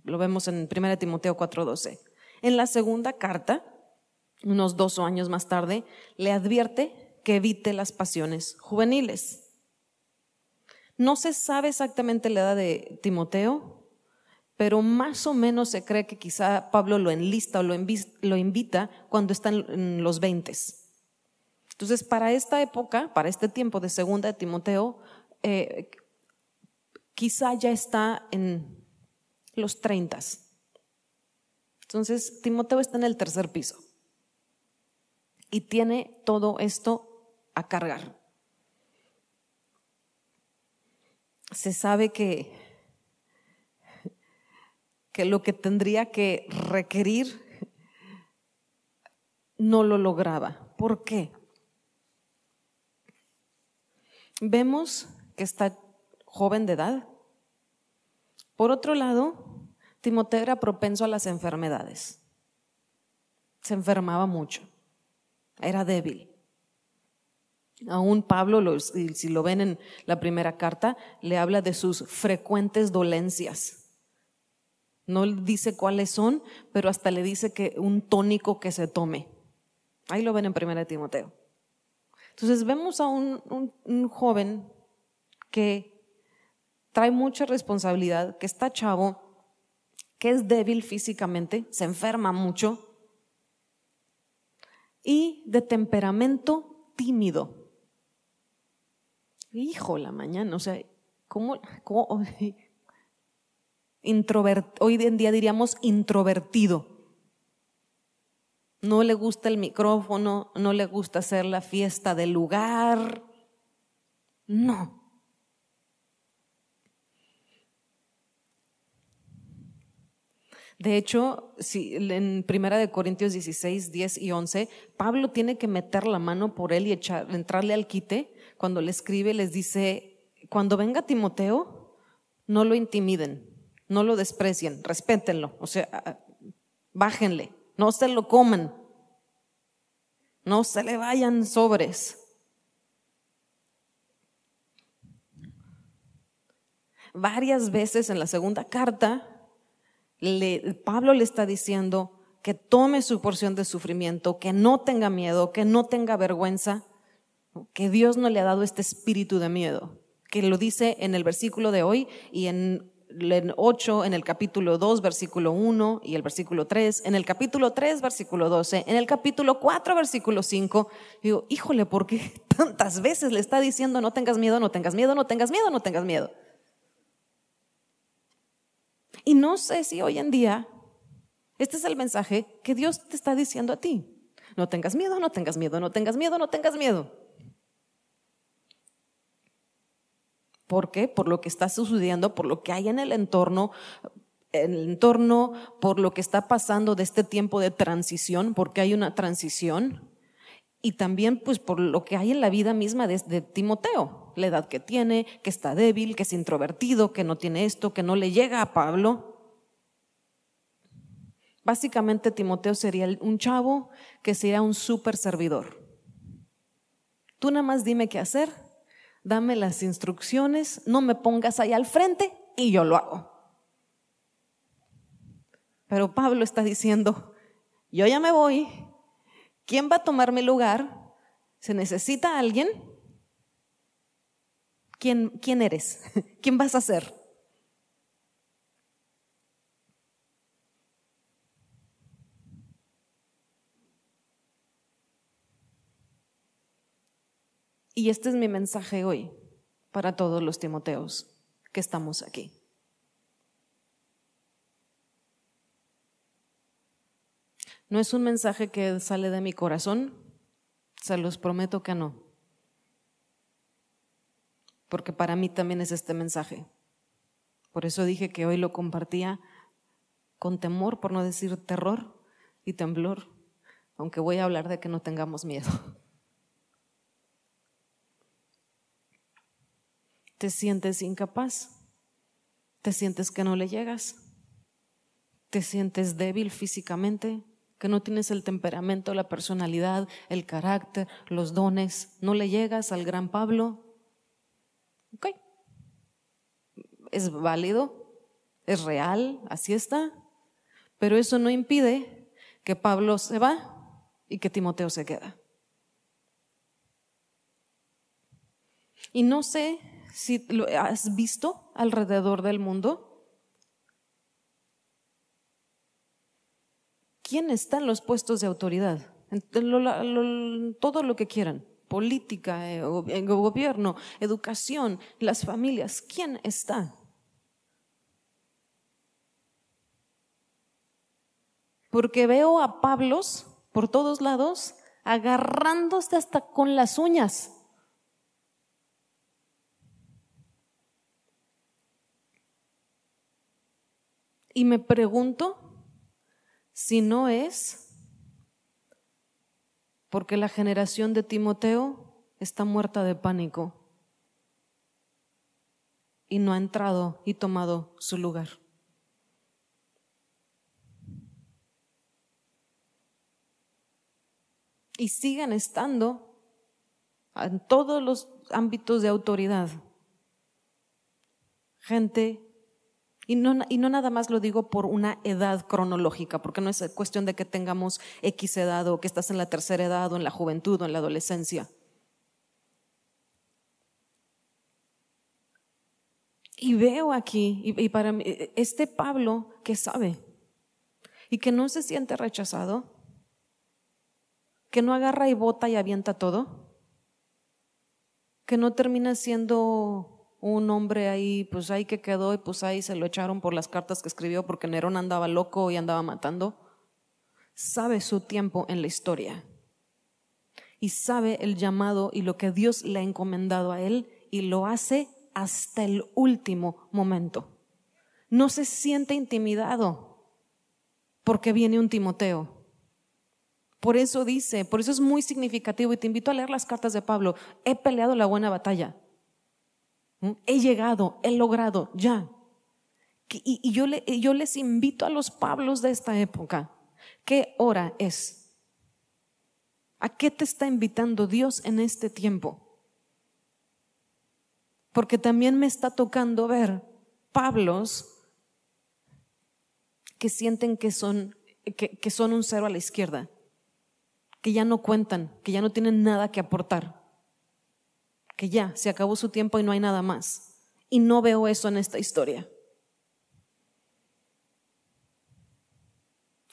Lo vemos en primera de Timoteo 4:12. En la segunda carta, unos dos años más tarde, le advierte que evite las pasiones juveniles. No se sabe exactamente la edad de Timoteo, pero más o menos se cree que quizá Pablo lo enlista o lo, invita cuando están en los 20. Entonces, para esta época, para este tiempo de segunda de Timoteo, eh, quizá ya está en los 30. Entonces, Timoteo está en el tercer piso y tiene todo esto a cargar. Se sabe que que lo que tendría que requerir no lo lograba. ¿Por qué? Vemos que está joven de edad. Por otro lado, Timoteo era propenso a las enfermedades. Se enfermaba mucho. Era débil. Aún Pablo, si lo ven en la primera carta, le habla de sus frecuentes dolencias No dice cuáles son, pero hasta le dice que un tónico que se tome. Ahí lo ven en 1 Timoteo. Entonces vemos a un, un joven que trae mucha responsabilidad, que está chavo, que es débil físicamente, se enferma mucho y de temperamento tímido. Hijo, la mañana, o sea, ¿cómo? *laughs* hoy en día diríamos introvertido. No le gusta el micrófono, no le gusta hacer la fiesta del lugar. No. De hecho, en Primera de Corintios 16, 10 y 11, Pablo tiene que meter la mano por él y entrarle al quite. Cuando le escribe, les dice, cuando venga Timoteo, no lo intimiden, no lo desprecien, respétenlo, o sea, bájenle, no se lo coman, no se le vayan sobres. Varias veces en la segunda carta, Pablo le está diciendo que tome su porción de sufrimiento, que no tenga miedo, que no tenga vergüenza, que Dios no le ha dado este espíritu de miedo, que lo dice en el versículo de hoy y en, en 8, en el capítulo 2, versículo 1 y el versículo 3, en el capítulo 3, versículo 12, en el capítulo 4, versículo 5. Digo, híjole, ¿por qué tantas veces le está diciendo no tengas miedo, no tengas miedo, no tengas miedo, no tengas miedo? Y no sé si hoy en día este es el mensaje que Dios te está diciendo a ti. No tengas miedo, no tengas miedo, no tengas miedo, no tengas miedo. ¿Por qué? Por lo que está sucediendo, por lo que hay en el entorno, en el entorno, por lo que está pasando de este tiempo de transición, porque hay una transición, y también pues por lo que hay en la vida misma de, de Timoteo la edad que tiene, que está débil, que es introvertido, que no tiene esto, que no le llega a Pablo. Básicamente Timoteo sería un chavo que sería un super servidor. Tú nada más dime qué hacer, dame las instrucciones, no me pongas ahí al frente y yo lo hago. Pero Pablo está diciendo, yo ya me voy, ¿quién va a tomar mi lugar? ¿Se necesita alguien? ¿Quién, eres? *laughs* ¿Quién vas a ser? Y este es mi mensaje hoy para todos los Timoteos que estamos aquí. No es un mensaje que sale de mi corazón, se los prometo que no porque para mí también es este mensaje. Por eso dije que hoy lo compartía con temor, por no decir terror y temblor, aunque voy a hablar de que no tengamos miedo. *laughs* ¿Te sientes incapaz? ¿Te sientes que no le llegas? ¿Te sientes débil físicamente? ¿Que no tienes el temperamento, la personalidad, el carácter, los dones? ¿No le llegas al gran Pablo? Ok. Es válido, es real, así está. Pero eso no impide que Pablo se va y que Timoteo se queda. Y no sé si lo has visto alrededor del mundo. ¿Quién está en los puestos de autoridad? todo lo que quieran política, eh, gobierno, educación, las familias, ¿quién está? Porque veo a Pablos por todos lados agarrándose hasta con las uñas. Y me pregunto si no es porque la generación de Timoteo está muerta de pánico y no ha entrado y tomado su lugar. Y siguen estando en todos los ámbitos de autoridad. Gente Y no, y no nada más lo digo por una edad cronológica, porque no es cuestión de que tengamos X edad o que estás en la tercera edad o en la juventud o en la adolescencia. Y veo aquí, y, para mí, este Pablo que sabe y que no se siente rechazado, que no agarra y bota y avienta todo, que no termina siendo un hombre ahí, pues ahí que quedó y pues ahí se lo echaron por las cartas que escribió porque Nerón andaba loco y andaba matando. Sabe su tiempo en la historia y sabe el llamado y lo que Dios le ha encomendado a él y lo hace hasta el último momento. No se siente intimidado porque viene un Timoteo. Por eso dice, por eso es muy significativo y te invito a leer las cartas de Pablo. He peleado la buena batalla. He llegado, he logrado, ya. Y, yo, les invito a los Pablos de esta época, ¿qué hora es? ¿A qué te está invitando Dios en este tiempo? Porque también me está tocando ver Pablos que sienten que son, que son un cero a la izquierda, que ya no cuentan, que ya no tienen nada que aportar que ya se acabó su tiempo y no hay nada más. Y no veo eso en esta historia.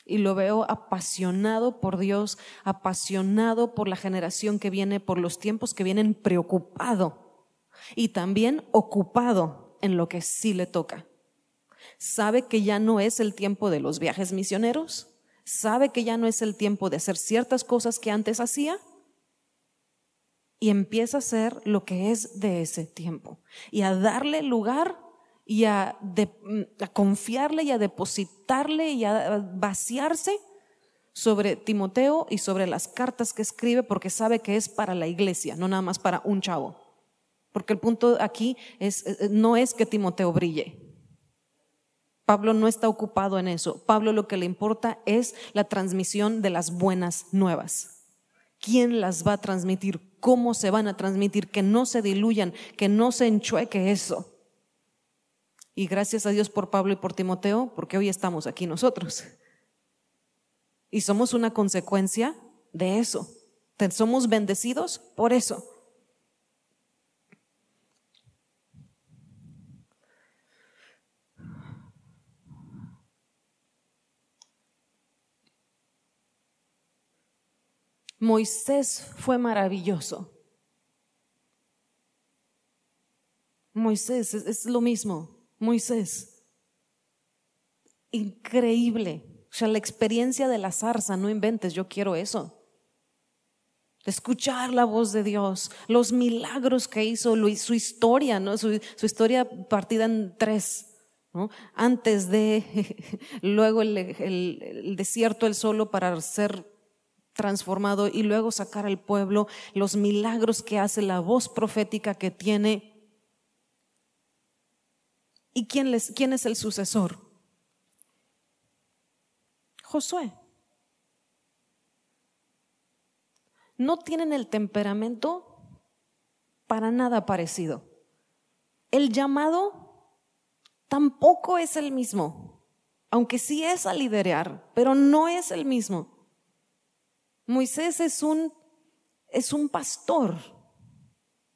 Y lo veo apasionado por Dios, apasionado por la generación que viene, por los tiempos que vienen, preocupado y también ocupado en lo que sí le toca. Sabe que ya no es el tiempo de los viajes misioneros, sabe que ya no es el tiempo de hacer ciertas cosas que antes hacía y empieza a hacer lo que es de ese tiempo y a darle lugar y a, confiarle y a depositarle y a vaciarse sobre Timoteo y sobre las cartas que escribe porque sabe que es para la iglesia, no nada más para un chavo. Porque el punto aquí es, no es que Timoteo brille. Pablo no está ocupado en eso. Pablo lo que le importa es la transmisión de las buenas nuevas. ¿Quién las va a transmitir? cómo se van a transmitir, que no se diluyan, que no se enchueque eso. Y gracias a Dios por Pablo y por Timoteo, porque hoy estamos aquí nosotros. Y somos una consecuencia de eso. Somos bendecidos por eso. Moisés fue maravilloso. Moisés es, lo mismo. Moisés. Increíble. O sea, la experiencia de la zarza, no inventes, yo quiero eso. Escuchar la voz de Dios, los milagros que hizo, su historia, ¿no? su, historia partida en tres. Antes de, *laughs* luego el, el desierto, el solo para ser transformado y luego sacar al pueblo los milagros que hace, la voz profética que tiene. ¿Y quién, quién es el sucesor? Josué. No tienen el temperamento para nada parecido. El llamado tampoco es el mismo, aunque sí es a liderar, pero no es el mismo. Moisés es un, es un pastor.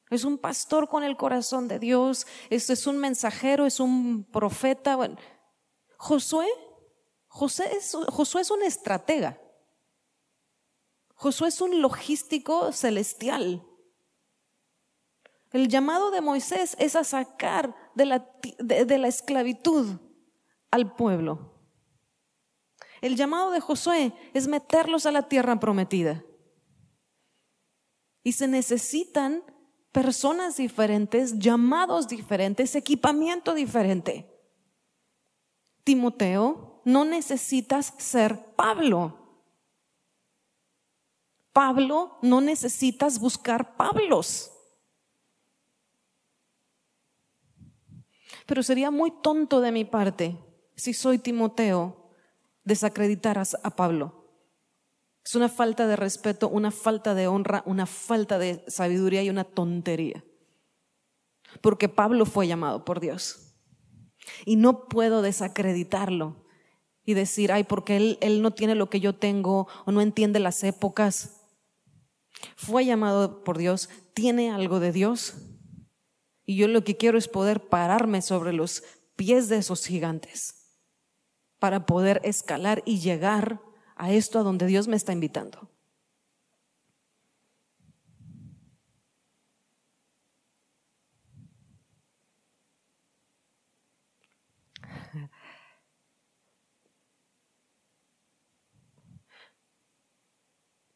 Es un pastor con el corazón de Dios, es, es un mensajero, es un profeta. Josué, José es, Josué es un estratega. Josué es un logístico celestial. El llamado de Moisés es a sacar de la, de la esclavitud al pueblo. El llamado de Josué es meterlos a la tierra prometida. Y se necesitan personas diferentes, llamados diferentes, equipamiento diferente. Timoteo, no necesitas ser Pablo. Pablo, no necesitas buscar Pablos. Pero sería muy tonto de mi parte si soy Timoteo desacreditar a Pablo. Es una falta de respeto, una falta de honra, una falta de sabiduría y una tontería. Porque Pablo fue llamado por Dios. Y no puedo desacreditarlo y decir, ay, porque él, él no tiene lo que yo tengo o no entiende las épocas. Fue llamado por Dios, tiene algo de Dios. Y yo lo que quiero es poder pararme sobre los pies de esos gigantes para poder escalar y llegar a esto a donde Dios me está invitando.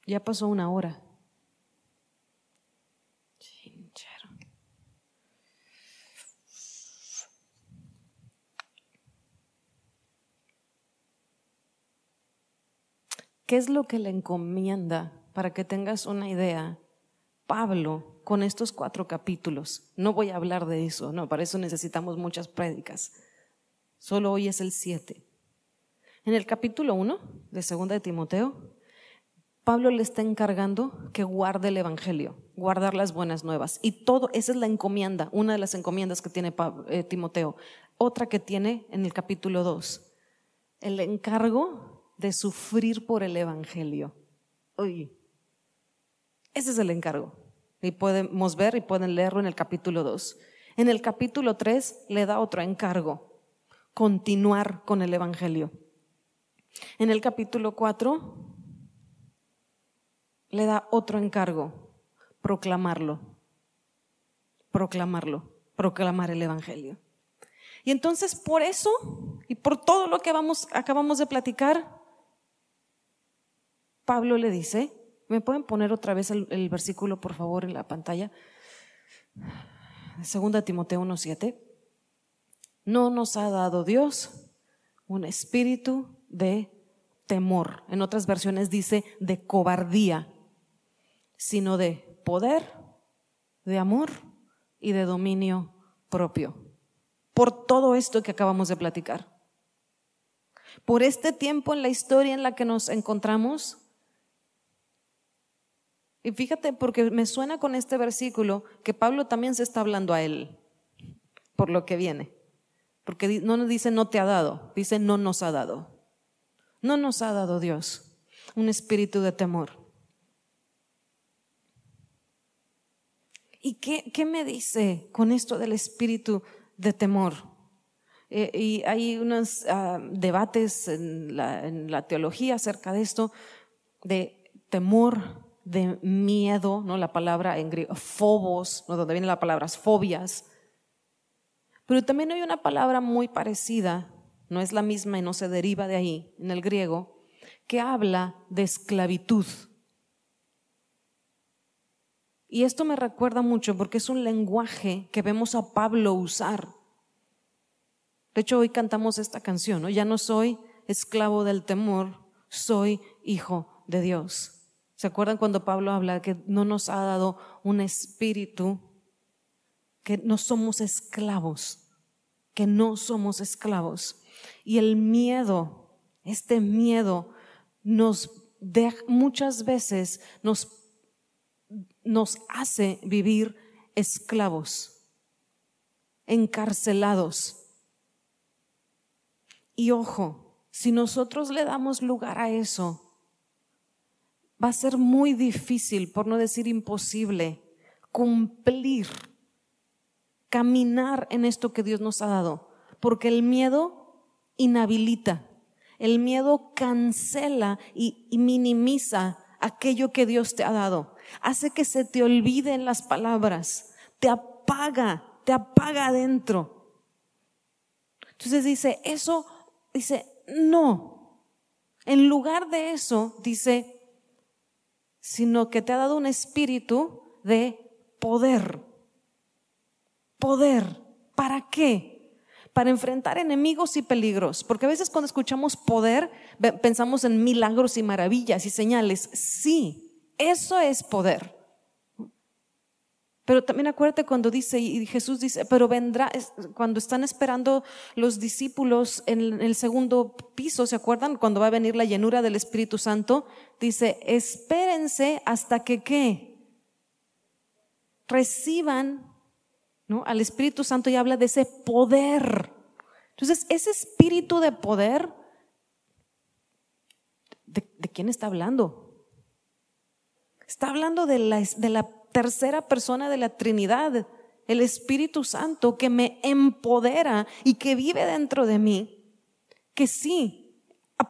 Ya pasó una hora. ¿Qué es lo que le encomienda para que tengas una idea? Pablo, con estos cuatro capítulos, no voy a hablar de eso, no, para eso necesitamos muchas prédicas. Solo hoy es el siete. En el capítulo uno de Segunda de Timoteo, Pablo le está encargando que guarde el evangelio, guardar las buenas nuevas. Y todo, esa es la encomienda, una de las encomiendas que tiene eh, Timoteo. Otra que tiene en el capítulo 2, el encargo de sufrir por el Evangelio. Uy, ese es el encargo. Y podemos ver y pueden leerlo en el capítulo 2. En el capítulo 3 le da otro encargo, continuar con el Evangelio. En el capítulo 4 le da otro encargo, proclamarlo, proclamarlo, proclamar el Evangelio. Y entonces por eso y por todo lo que vamos, acabamos de platicar, Pablo le dice, ¿me pueden poner otra vez el, versículo, por favor, en la pantalla? Segunda Timoteo 1.7. No nos ha dado Dios un espíritu de temor. En otras versiones dice de cobardía, sino de poder, de amor y de dominio propio. Por todo esto que acabamos de platicar. Por este tiempo en la historia en la que nos encontramos, y fíjate, porque me suena con este versículo que Pablo también se está hablando a él por lo que viene. Porque no nos dice no te ha dado, dice no nos ha dado. No nos ha dado Dios un espíritu de temor. ¿Y qué, qué me dice con esto del espíritu de temor? Eh, y hay unos ah, debates en la, en la teología acerca de esto, de temor de miedo, ¿no? La palabra en griego, phobos, ¿no? donde viene la palabra fobias. Pero también hay una palabra muy parecida, no es la misma y no se deriva de ahí, en el griego, que habla de esclavitud. Y esto me recuerda mucho porque es un lenguaje que vemos a Pablo usar. De hecho, hoy cantamos esta canción, ¿no? Ya no soy esclavo del temor, soy hijo de Dios. ¿Se acuerdan cuando Pablo habla que no nos ha dado un espíritu, que no somos esclavos, que no somos esclavos? Y el miedo, este miedo nos deja, muchas veces nos, nos hace vivir esclavos, encarcelados. Y ojo, si nosotros le damos lugar a eso, va a ser muy difícil, por no decir imposible, cumplir, caminar en esto que Dios nos ha dado, porque el miedo inhabilita, el miedo cancela y, minimiza aquello que Dios te ha dado, hace que se te olviden las palabras, te apaga, te apaga adentro. Entonces dice, eso, dice, no. En lugar de eso, dice, sino que te ha dado un espíritu de poder. Poder. ¿Para qué? Para enfrentar enemigos y peligros. Porque a veces cuando escuchamos poder pensamos en milagros y maravillas y señales. Sí, eso es poder. Pero también acuérdate cuando dice, y Jesús dice, pero vendrá, cuando están esperando los discípulos en el segundo piso, ¿se acuerdan? Cuando va a venir la llenura del Espíritu Santo, dice, espérense hasta que qué? Reciban ¿no? al Espíritu Santo y habla de ese poder, Entonces, ese espíritu de poder, ¿de, quién está hablando? Está hablando de la, de la tercera persona de la Trinidad, el Espíritu Santo que me empodera y que vive dentro de mí, que sí,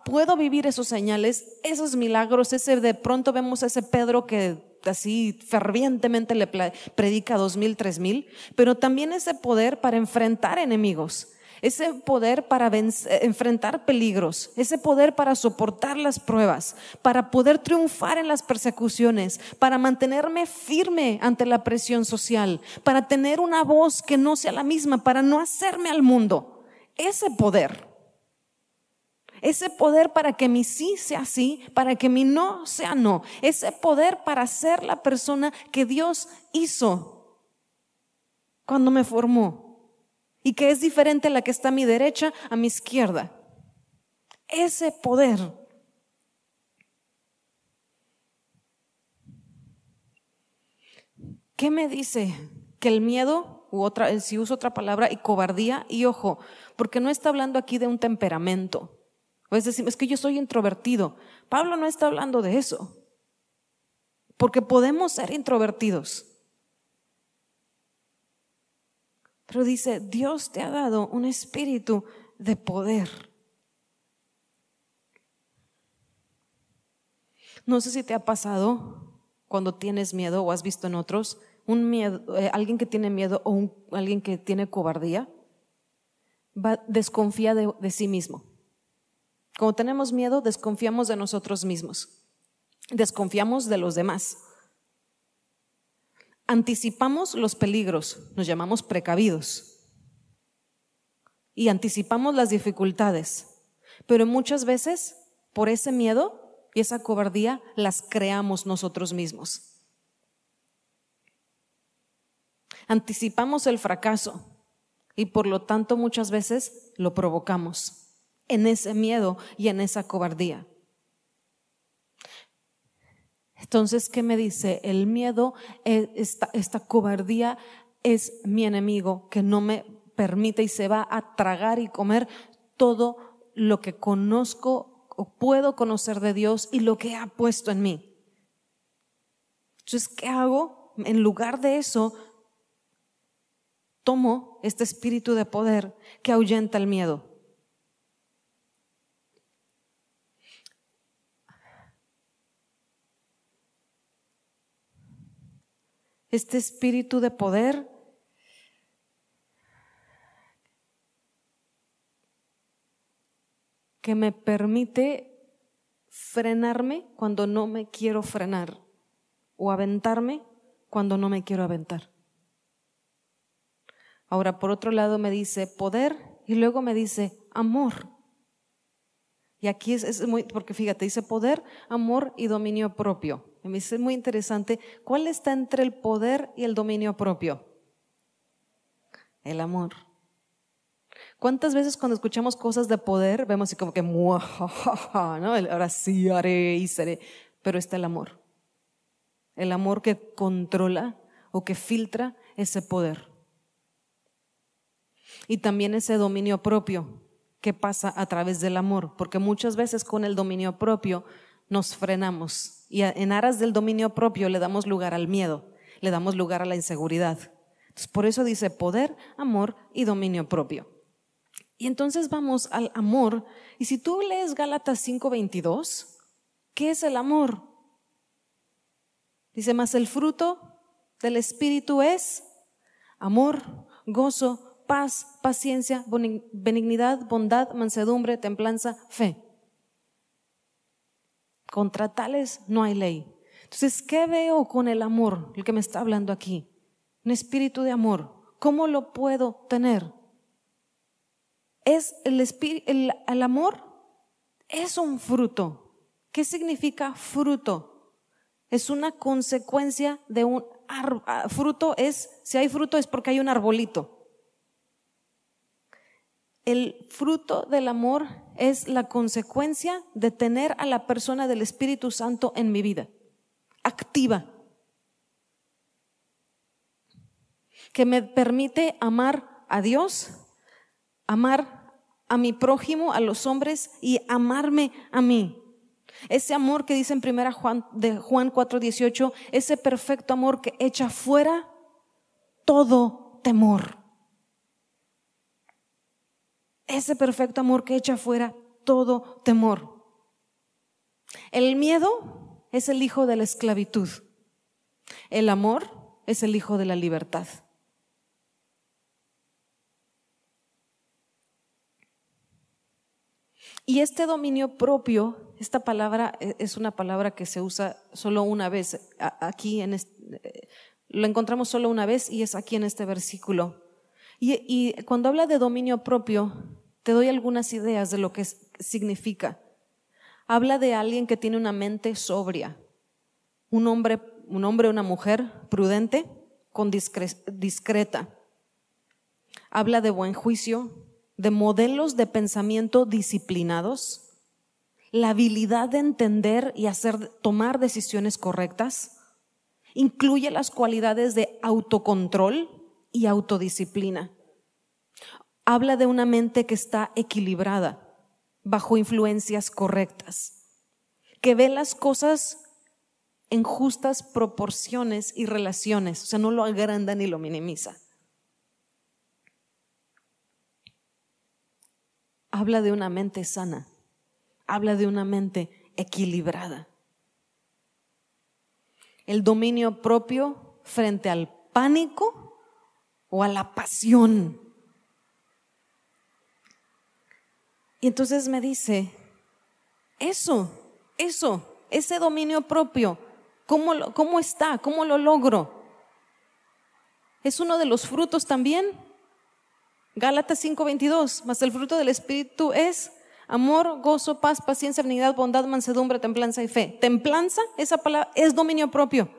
puedo vivir esos señales, esos milagros, ese de pronto vemos a ese Pedro que así fervientemente le predica dos mil, tres mil, pero también ese poder para enfrentar enemigos, ese poder para enfrentar peligros, ese poder para soportar las pruebas, para poder triunfar en las persecuciones, para mantenerme firme ante la presión social, para tener una voz que no sea la misma, para no hacerme al mundo. Ese poder ese poder para que mi sí sea sí, para que mi no sea no. Ese poder para ser la persona que Dios hizo cuando me formó. Y que es diferente a la que está a mi derecha, a mi izquierda. Ese poder. ¿Qué me dice? Que el miedo, u otra, si uso otra palabra, y cobardía, y ojo, porque no está hablando aquí de un temperamento pues decir, es que yo soy introvertido. Pablo no está hablando de eso. Porque podemos ser introvertidos. Pero dice, Dios te ha dado un espíritu de poder. No sé si te ha pasado cuando tienes miedo o has visto en otros un miedo, eh, alguien que tiene miedo o alguien que tiene cobardía, va, desconfía de sí mismo. Cuando tenemos miedo, desconfiamos de nosotros mismos, desconfiamos de los demás. Anticipamos los peligros, nos llamamos precavidos. Y anticipamos las dificultades. Pero muchas veces, por ese miedo y esa cobardía, las creamos nosotros mismos. Anticipamos el fracaso y por lo tanto muchas veces lo provocamos en ese miedo y en esa cobardía. Entonces, ¿qué me dice? El miedo, esta, esta cobardía es mi enemigo que no me permite y se va a tragar y comer todo lo que conozco o puedo conocer de Dios y lo que ha puesto en mí. Entonces, ¿qué hago? En lugar de eso, tomo este espíritu de poder que ahuyenta el miedo. Este espíritu de poder que me permite frenarme cuando no me quiero frenar o aventarme cuando no me quiero aventar. Ahora, por otro lado, me dice poder y luego me dice amor. Y aquí es, muy, porque fíjate, dice poder, amor y dominio propio. Me dice muy interesante, ¿cuál está entre el poder y el dominio propio? El amor. ¿Cuántas veces cuando escuchamos cosas de poder vemos así como que, ¿no? ahora sí haré y seré, pero está el amor. El amor que controla o que filtra ese poder. Y también ese dominio propio que pasa a través del amor, porque muchas veces con el dominio propio nos frenamos y en aras del dominio propio le damos lugar al miedo, le damos lugar a la inseguridad. por eso dice poder, amor y dominio propio. Y entonces vamos al amor. Y si tú lees Gálatas 5:22, ¿qué es el amor? Dice, más el fruto del Espíritu es amor, gozo, paz, paciencia, benignidad, bondad, mansedumbre, templanza, fe. Contra tales no hay ley. Entonces, ¿qué veo con el amor, el que me está hablando aquí? Un espíritu de amor. ¿Cómo lo puedo tener? Es el, el, el amor es un fruto. ¿Qué significa fruto? Es una consecuencia de un ah, fruto es si hay fruto es porque hay un arbolito. El fruto del amor es la consecuencia de tener a la persona del Espíritu Santo en mi vida, activa, que me permite amar a Dios, amar a mi prójimo, a los hombres y amarme a mí. Ese amor que dice en primera Juan de Juan 4:18, ese perfecto amor que echa fuera todo temor. Ese perfecto amor que echa fuera todo temor. El miedo es el hijo de la esclavitud. El amor es el hijo de la libertad. Y este dominio propio, esta palabra e, es una palabra que se usa solo una vez. Aquí este, lo encontramos solo una vez y es aquí en este versículo. Y cuando habla de dominio propio, te doy algunas ideas de lo que significa. Habla de alguien que tiene una mente sobria, un hombre, un hombre o una mujer prudente, con discreta. Habla de buen juicio, de modelos de pensamiento disciplinados, la habilidad de entender y hacer tomar decisiones correctas. Incluye las cualidades de autocontrol y autodisciplina habla de una mente que está equilibrada, bajo influencias correctas, que ve las cosas en justas proporciones y relaciones, o sea, no lo agranda ni lo minimiza. Habla de una mente sana, habla de una mente equilibrada. El dominio propio frente al pánico o a la pasión Y entonces me dice, eso, eso, ese dominio propio, ¿cómo, cómo está? ¿Cómo lo logro? Es uno de los frutos también. Gálatas 5:22, más el fruto del Espíritu es amor, gozo, paz, paciencia, benignidad, bondad, mansedumbre, templanza y fe. Templanza, esa palabra, es dominio propio.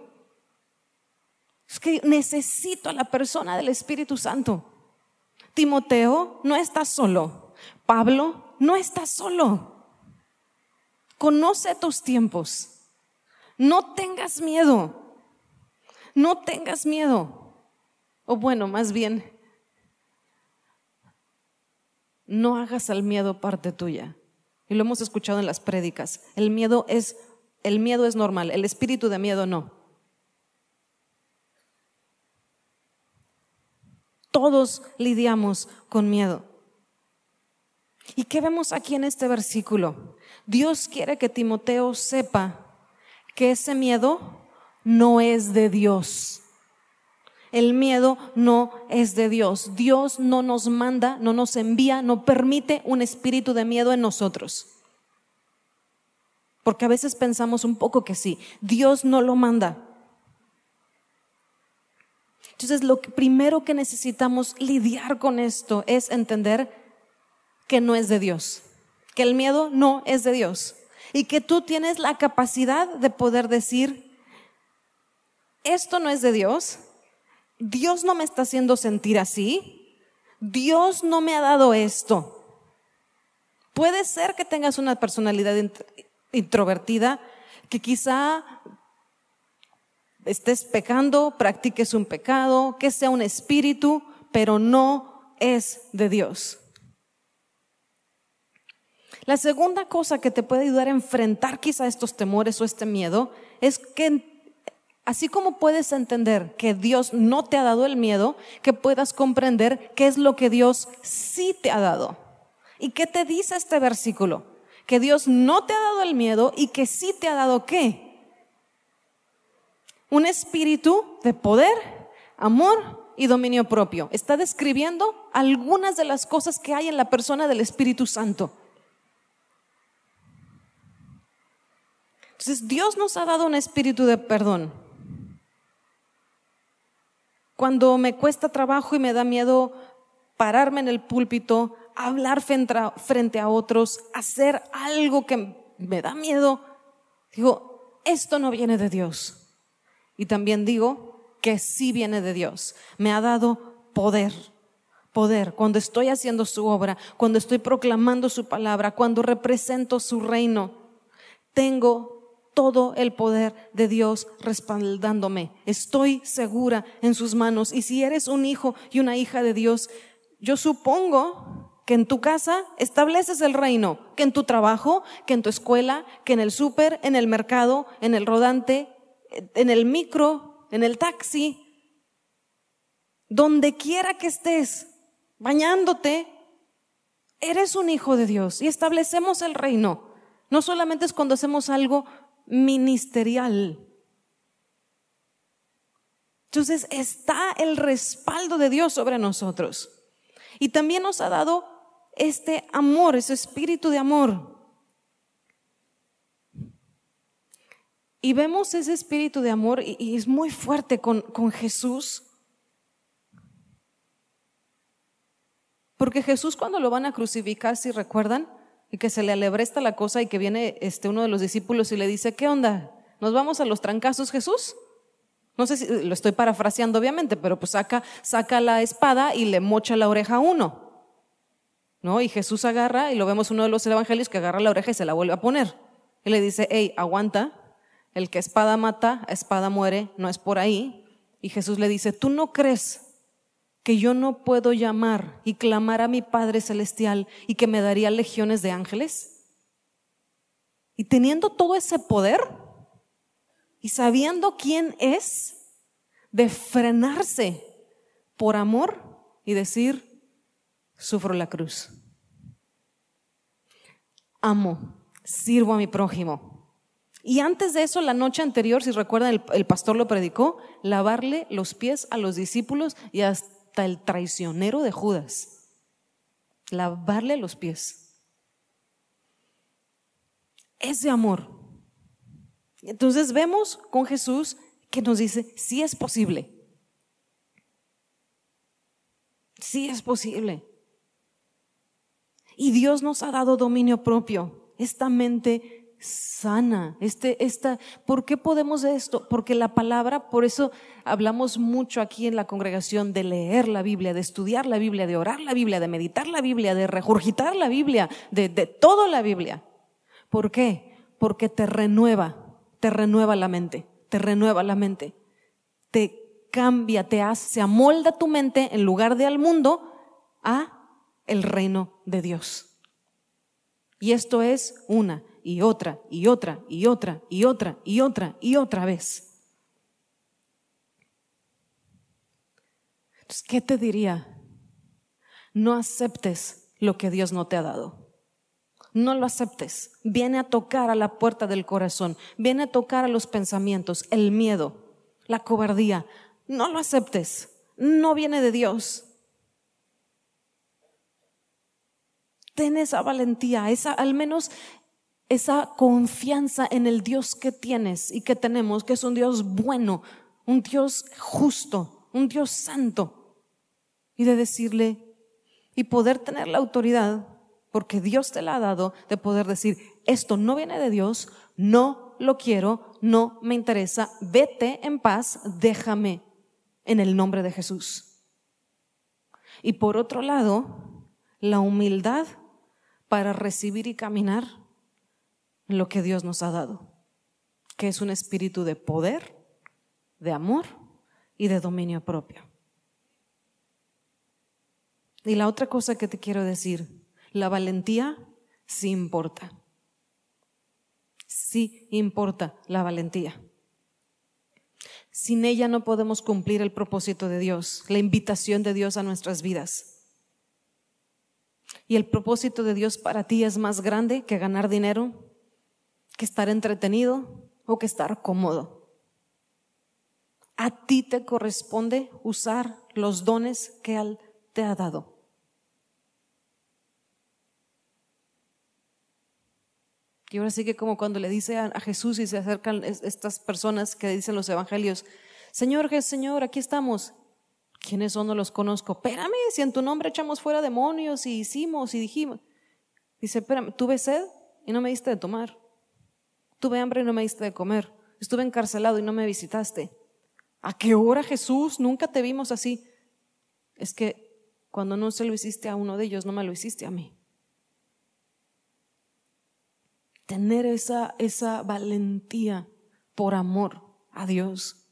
Es que necesito a la persona del Espíritu Santo. Timoteo no está solo. Pablo no estás solo. Conoce tus tiempos. No tengas miedo. No tengas miedo. O bueno, más bien, no hagas al miedo parte tuya. Y lo hemos escuchado en las prédicas. El miedo es el miedo es normal, el espíritu de miedo no. Todos lidiamos con miedo. ¿Y qué vemos aquí en este versículo? Dios quiere que Timoteo sepa que ese miedo no es de Dios. El miedo no es de Dios. Dios no nos manda, no nos envía, no permite un espíritu de miedo en nosotros. Porque a veces pensamos un poco que sí. Dios no lo manda. Entonces, lo primero que necesitamos lidiar con esto es entender que no es de Dios, que el miedo no es de Dios y que tú tienes la capacidad de poder decir, esto no es de Dios, Dios no me está haciendo sentir así, Dios no me ha dado esto. Puede ser que tengas una personalidad introvertida, que quizá estés pecando, practiques un pecado, que sea un espíritu, pero no es de Dios. La segunda cosa que te puede ayudar a enfrentar quizá estos temores o este miedo es que así como puedes entender que Dios no te ha dado el miedo, que puedas comprender qué es lo que Dios sí te ha dado. ¿Y qué te dice este versículo? Que Dios no te ha dado el miedo y que sí te ha dado qué? Un espíritu de poder, amor y dominio propio. Está describiendo algunas de las cosas que hay en la persona del Espíritu Santo. Entonces Dios nos ha dado un espíritu de perdón. Cuando me cuesta trabajo y me da miedo pararme en el púlpito, hablar frente a otros, hacer algo que me da miedo, digo, esto no viene de Dios. Y también digo que sí viene de Dios. Me ha dado poder poder, cuando estoy haciendo su obra, cuando estoy proclamando su palabra, cuando represento su reino, tengo todo el poder de Dios respaldándome. Estoy segura en sus manos. Y si eres un hijo y una hija de Dios, yo supongo que en tu casa estableces el reino, que en tu trabajo, que en tu escuela, que en el súper, en el mercado, en el rodante, en el micro, en el taxi, donde quiera que estés, bañándote, eres un hijo de Dios y establecemos el reino. No solamente es cuando hacemos algo ministerial. Entonces está el respaldo de Dios sobre nosotros. Y también nos ha dado este amor, ese espíritu de amor. Y vemos ese espíritu de amor y, es muy fuerte con, con Jesús. Porque Jesús cuando lo van a crucificar, si recuerdan, y que se le alebresta la cosa y que viene este uno de los discípulos y le dice, ¿qué onda? ¿Nos vamos a los trancazos, Jesús? No sé si lo estoy parafraseando obviamente, pero pues saca, saca la espada y le mocha la oreja a uno. ¿no? Y Jesús agarra, y lo vemos uno de los evangelios que agarra la oreja y se la vuelve a poner. Y le dice, hey, aguanta, el que espada mata, espada muere, no es por ahí. Y Jesús le dice, ¿tú no crees que yo no puedo llamar y clamar a mi Padre Celestial y que me daría legiones de ángeles? Y teniendo todo ese poder y sabiendo quién es, de frenarse por amor y decir, sufro la cruz. Amo, sirvo a mi prójimo. Y antes de eso, la noche anterior, si recuerdan, el, pastor lo predicó, lavarle los pies a los discípulos y hasta el traicionero de Judas. Lavarle los pies. Ese amor. Entonces vemos con Jesús que nos dice, sí es posible. Sí es posible. Y Dios nos ha dado dominio propio, esta mente sana, este, esta, ¿por qué podemos esto? Porque la palabra, por eso hablamos mucho aquí en la congregación de leer la Biblia, de estudiar la Biblia, de orar la Biblia, de meditar la Biblia, de regurgitar la Biblia, de, de toda la Biblia. ¿Por qué? Porque te renueva, te renueva la mente, te renueva la mente, te cambia, te hace, se amolda tu mente en lugar de al mundo a el reino de Dios. Y esto es una y otra y otra y otra y otra y otra y otra vez. Entonces, ¿qué te diría? No aceptes lo que Dios no te ha dado. No lo aceptes. Viene a tocar a la puerta del corazón, viene a tocar a los pensamientos, el miedo, la cobardía. No lo aceptes. No viene de Dios. Ten esa valentía, esa, al menos esa confianza en el Dios que tienes y que tenemos, que es un Dios bueno, un Dios justo, un Dios santo. Y de decirle, y poder tener la autoridad, porque Dios te la ha dado, de poder decir, esto no viene de Dios, no lo quiero, no me interesa, vete en paz, déjame en el nombre de Jesús. Y por otro lado, la humildad para recibir y caminar lo que Dios nos ha dado, que es un espíritu de poder, de amor y de dominio propio. Y la otra cosa que te quiero decir, la valentía sí importa. Sí importa la valentía. Sin ella no podemos cumplir el propósito de Dios, la invitación de Dios a nuestras vidas. Y el propósito de Dios para ti es más grande que ganar dinero, que estar entretenido o que estar cómodo. A ti te corresponde usar los dones que Él te ha dado. Y ahora sí que como cuando le dice a, Jesús y se acercan estas personas que dicen los evangelios, Señor, Señor, aquí estamos. ¿Quiénes son? No los conozco. Espérame, si en tu nombre echamos fuera demonios y hicimos y dijimos. Dice, espérame, tuve sed y no me diste de tomar. Tuve hambre y no me diste de comer. Estuve encarcelado y no me visitaste. ¿A qué hora Jesús? Nunca te vimos así. Es que cuando no se lo hiciste a uno de ellos, no me lo hiciste a mí. Tener esa, esa valentía por amor a Dios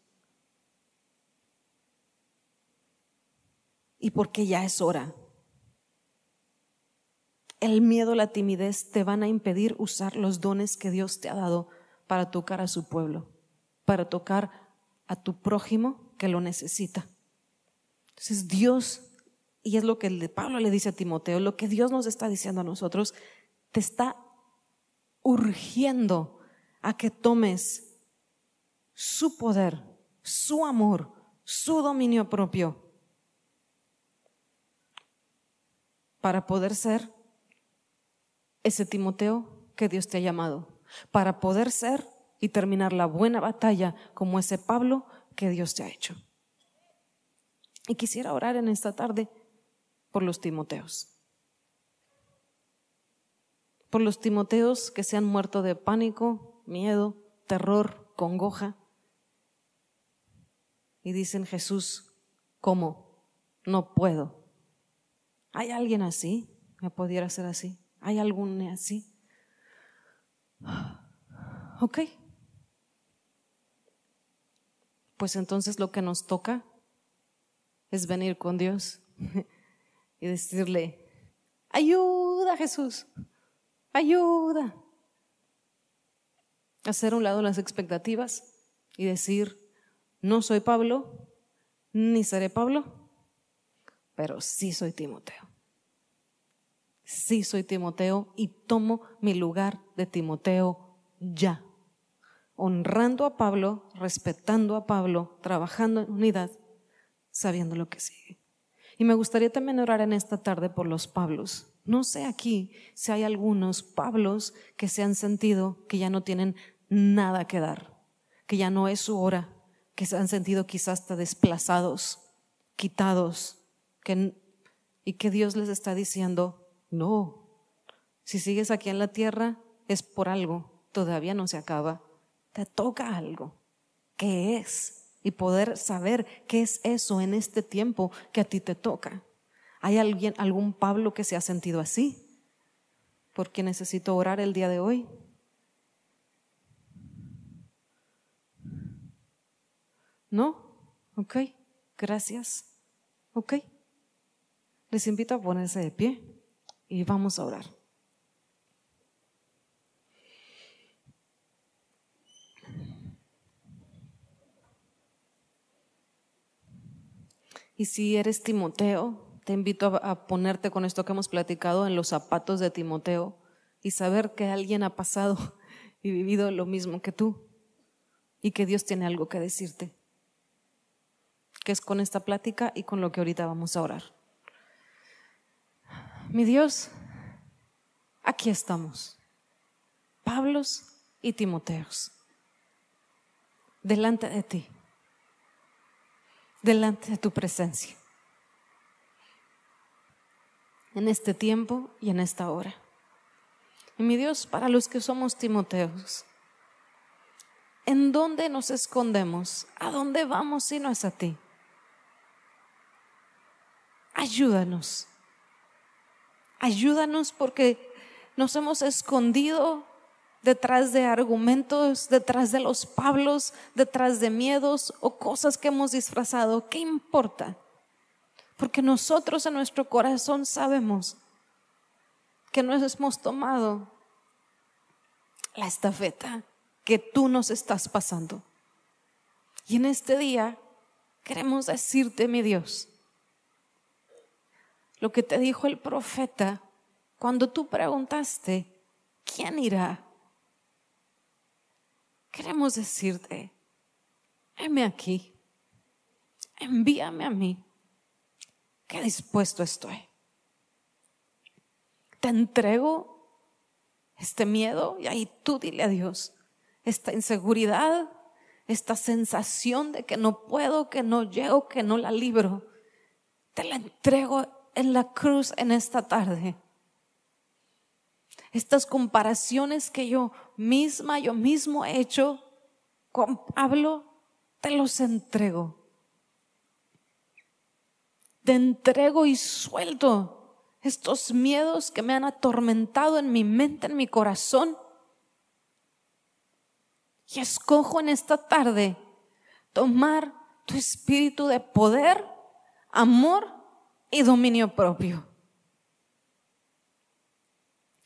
y porque ya es hora. El miedo, la timidez te van a impedir usar los dones que Dios te ha dado para tocar a su pueblo, para tocar a tu prójimo que lo necesita. Entonces Dios, y es lo que Pablo le dice a Timoteo, lo que Dios nos está diciendo a nosotros, te está urgiendo a que tomes su poder, su amor, su dominio propio para poder ser ese Timoteo que Dios te ha llamado, para poder ser y terminar la buena batalla como ese Pablo que Dios te ha hecho. Y quisiera orar en esta tarde por los Timoteos. Por los Timoteos que se han muerto de pánico, miedo, terror, congoja. Y dicen, Jesús, ¿cómo? No puedo. ¿Hay alguien así? ¿Me pudiera ser así? ¿Hay algún así? Ok. Pues entonces lo que nos toca es venir con Dios *laughs* y decirle, ayuda Jesús, ayuda. Hacer a un lado las expectativas y decir, no soy Pablo, ni seré Pablo, pero sí soy Timoteo. Sí soy Timoteo y tomo mi lugar de Timoteo ya. Honrando a Pablo, respetando a Pablo, trabajando en unidad sabiendo lo que sigue. Y me gustaría también orar en esta tarde por los Pablos. No sé aquí si hay algunos Pablos que se han sentido que ya no tienen nada que dar, que ya no es su hora, que se han sentido quizás hasta desplazados, quitados, que, y que Dios les está diciendo, no, si sigues aquí en la tierra es por algo, todavía no se acaba, te toca algo. ¿Qué es? y poder saber qué es eso en este tiempo que a ti te toca. ¿Hay alguien, algún Pablo que se ha sentido así? Porque necesito orar el día de hoy. ¿No? Ok, gracias. Ok. Les invito a ponerse de pie y vamos a orar. Y si eres Timoteo, te invito a, ponerte con esto que hemos platicado en los zapatos de Timoteo y saber que alguien ha pasado *laughs* y vivido lo mismo que tú y que Dios tiene algo que decirte, que es con esta plática y con lo que ahorita vamos a orar. Mi Dios, aquí estamos, Pablos y Timoteos, delante de ti delante de tu presencia. En este tiempo y en esta hora. Y mi Dios, para los que somos Timoteos, ¿en dónde nos escondemos? ¿A dónde vamos si no es a ti? Ayúdanos. Ayúdanos porque nos hemos escondido detrás de argumentos, detrás de los Pablos, detrás de miedos o cosas que hemos disfrazado. ¿Qué importa? Porque nosotros en nuestro corazón sabemos que nos hemos tomado la estafeta que tú nos estás pasando. Y en este día queremos decirte, mi Dios, lo que te dijo el profeta cuando tú preguntaste, ¿quién irá? queremos decirte, heme aquí, envíame a mí, que dispuesto estoy. Te entrego este miedo y ahí tú dile a Dios, esta inseguridad, esta sensación de que no puedo, que no llego, que no la libro, te la entrego en la cruz en esta tarde estas comparaciones que yo misma, yo mismo he hecho con Pablo, te los entrego. Te entrego y suelto estos miedos que me han atormentado en mi mente, en mi corazón. Y escojo en esta tarde tomar tu espíritu de poder, amor y dominio propio.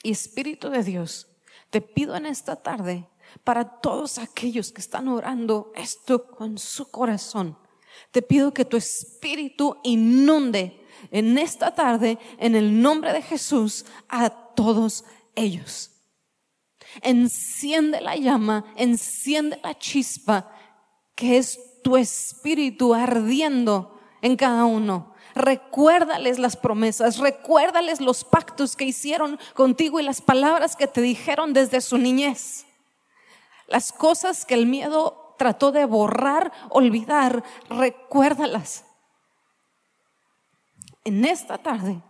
Y Espíritu de Dios, te pido en esta tarde para todos aquellos que están orando esto con su corazón. Te pido que tu espíritu inunde en esta tarde, en el nombre de Jesús, a todos ellos. Enciende la llama, enciende la chispa, que es tu espíritu ardiendo en cada uno. Recuérdales las promesas, recuérdales los pactos que hicieron contigo y las palabras que te dijeron desde su niñez. Las cosas que el miedo trató de borrar, olvidar, recuérdalas. En esta tarde,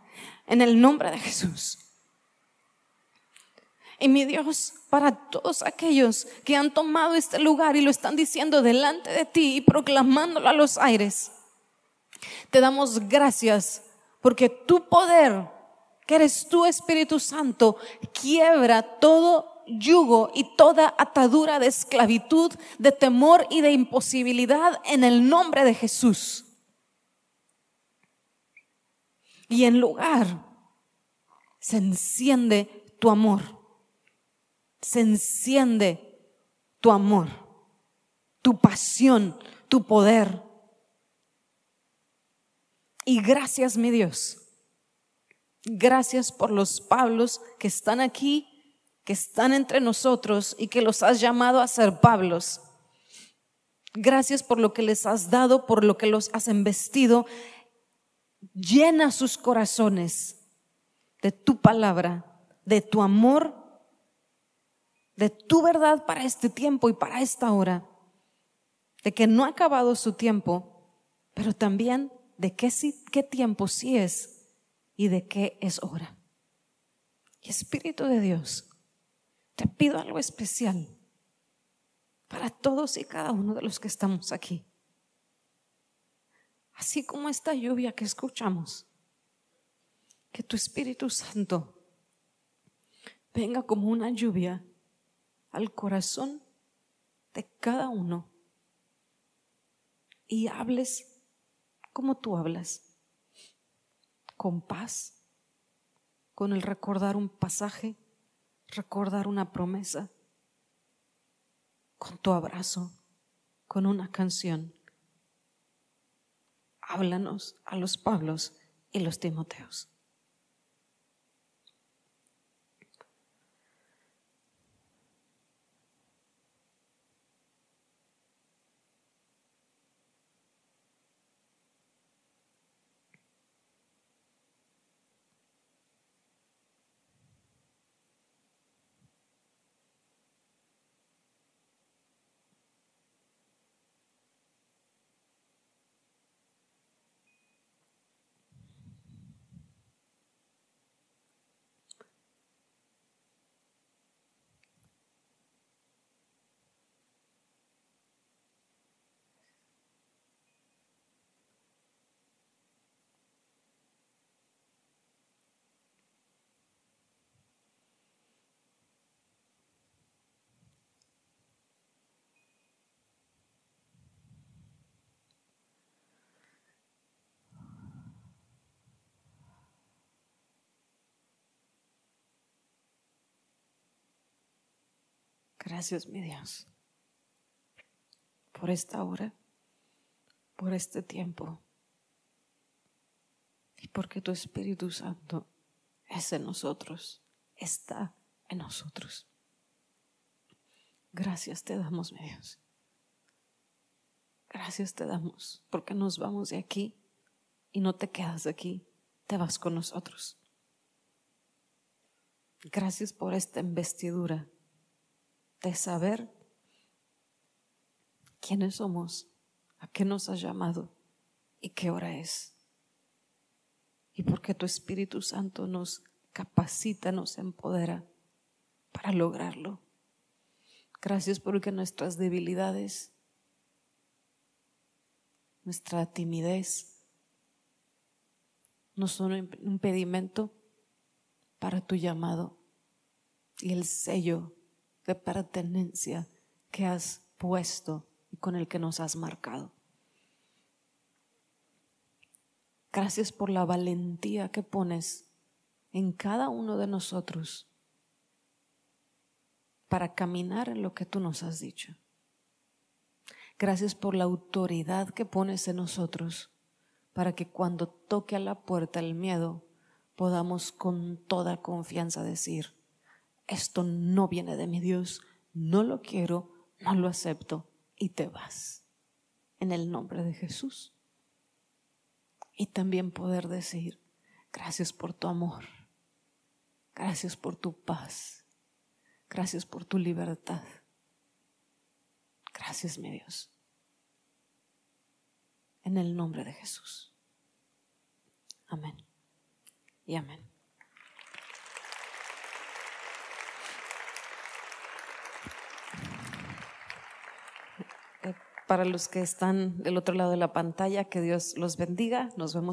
en el nombre de Jesús. Y mi Dios, para todos aquellos que han tomado este lugar y lo están diciendo delante de ti y proclamándolo a los aires, te damos gracias porque tu poder, que eres tu Espíritu Santo, quiebra todo yugo y toda atadura de esclavitud, de temor y de imposibilidad en el nombre de Jesús. Y en lugar se enciende tu amor, se enciende tu amor, tu pasión, tu poder. Y gracias, mi Dios. Gracias por los Pablos que están aquí que están entre nosotros y que los has llamado a ser Pablos. Gracias por lo que les has dado, por lo que los has embestido. Llena sus corazones de tu palabra, de tu amor, de tu verdad para este tiempo y para esta hora. De que no ha acabado su tiempo, pero también de qué, qué tiempo sí es y de qué es hora. Y Espíritu de Dios, te pido algo especial para todos y cada uno de los que estamos aquí. Así como esta lluvia que escuchamos, que tu Espíritu Santo venga como una lluvia al corazón de cada uno y hables como tú hablas, con paz, con el recordar un pasaje. Recordar una promesa. Con tu abrazo, con una canción. Háblanos a los Pablos y los Timoteos. Gracias, mi Dios, por esta hora, por este tiempo y porque tu Espíritu Santo es en nosotros, está en nosotros. Gracias te damos, mi Dios. Gracias te damos porque nos vamos de aquí y no te quedas aquí, te vas con nosotros. Gracias por esta investidura de saber quiénes somos, a qué nos has llamado y qué hora es. Y porque tu Espíritu Santo nos capacita, nos empodera para lograrlo. Gracias porque nuestras debilidades, nuestra timidez, no son un impedimento para tu llamado y el sello de pertenencia que has puesto y con el que nos has marcado. Gracias por la valentía que pones en cada uno de nosotros para caminar en lo que tú nos has dicho. Gracias por la autoridad que pones en nosotros para que cuando toque a la puerta el miedo podamos con toda confianza decir, esto no viene de mi Dios, no lo quiero, no lo acepto y te vas. En el nombre de Jesús. Y también poder decir, gracias por tu amor, gracias por tu paz, gracias por tu libertad. Gracias, mi Dios. En el nombre de Jesús. Amén. Y amén. Para los que están del otro lado de la pantalla, que Dios los bendiga. Nos vemos.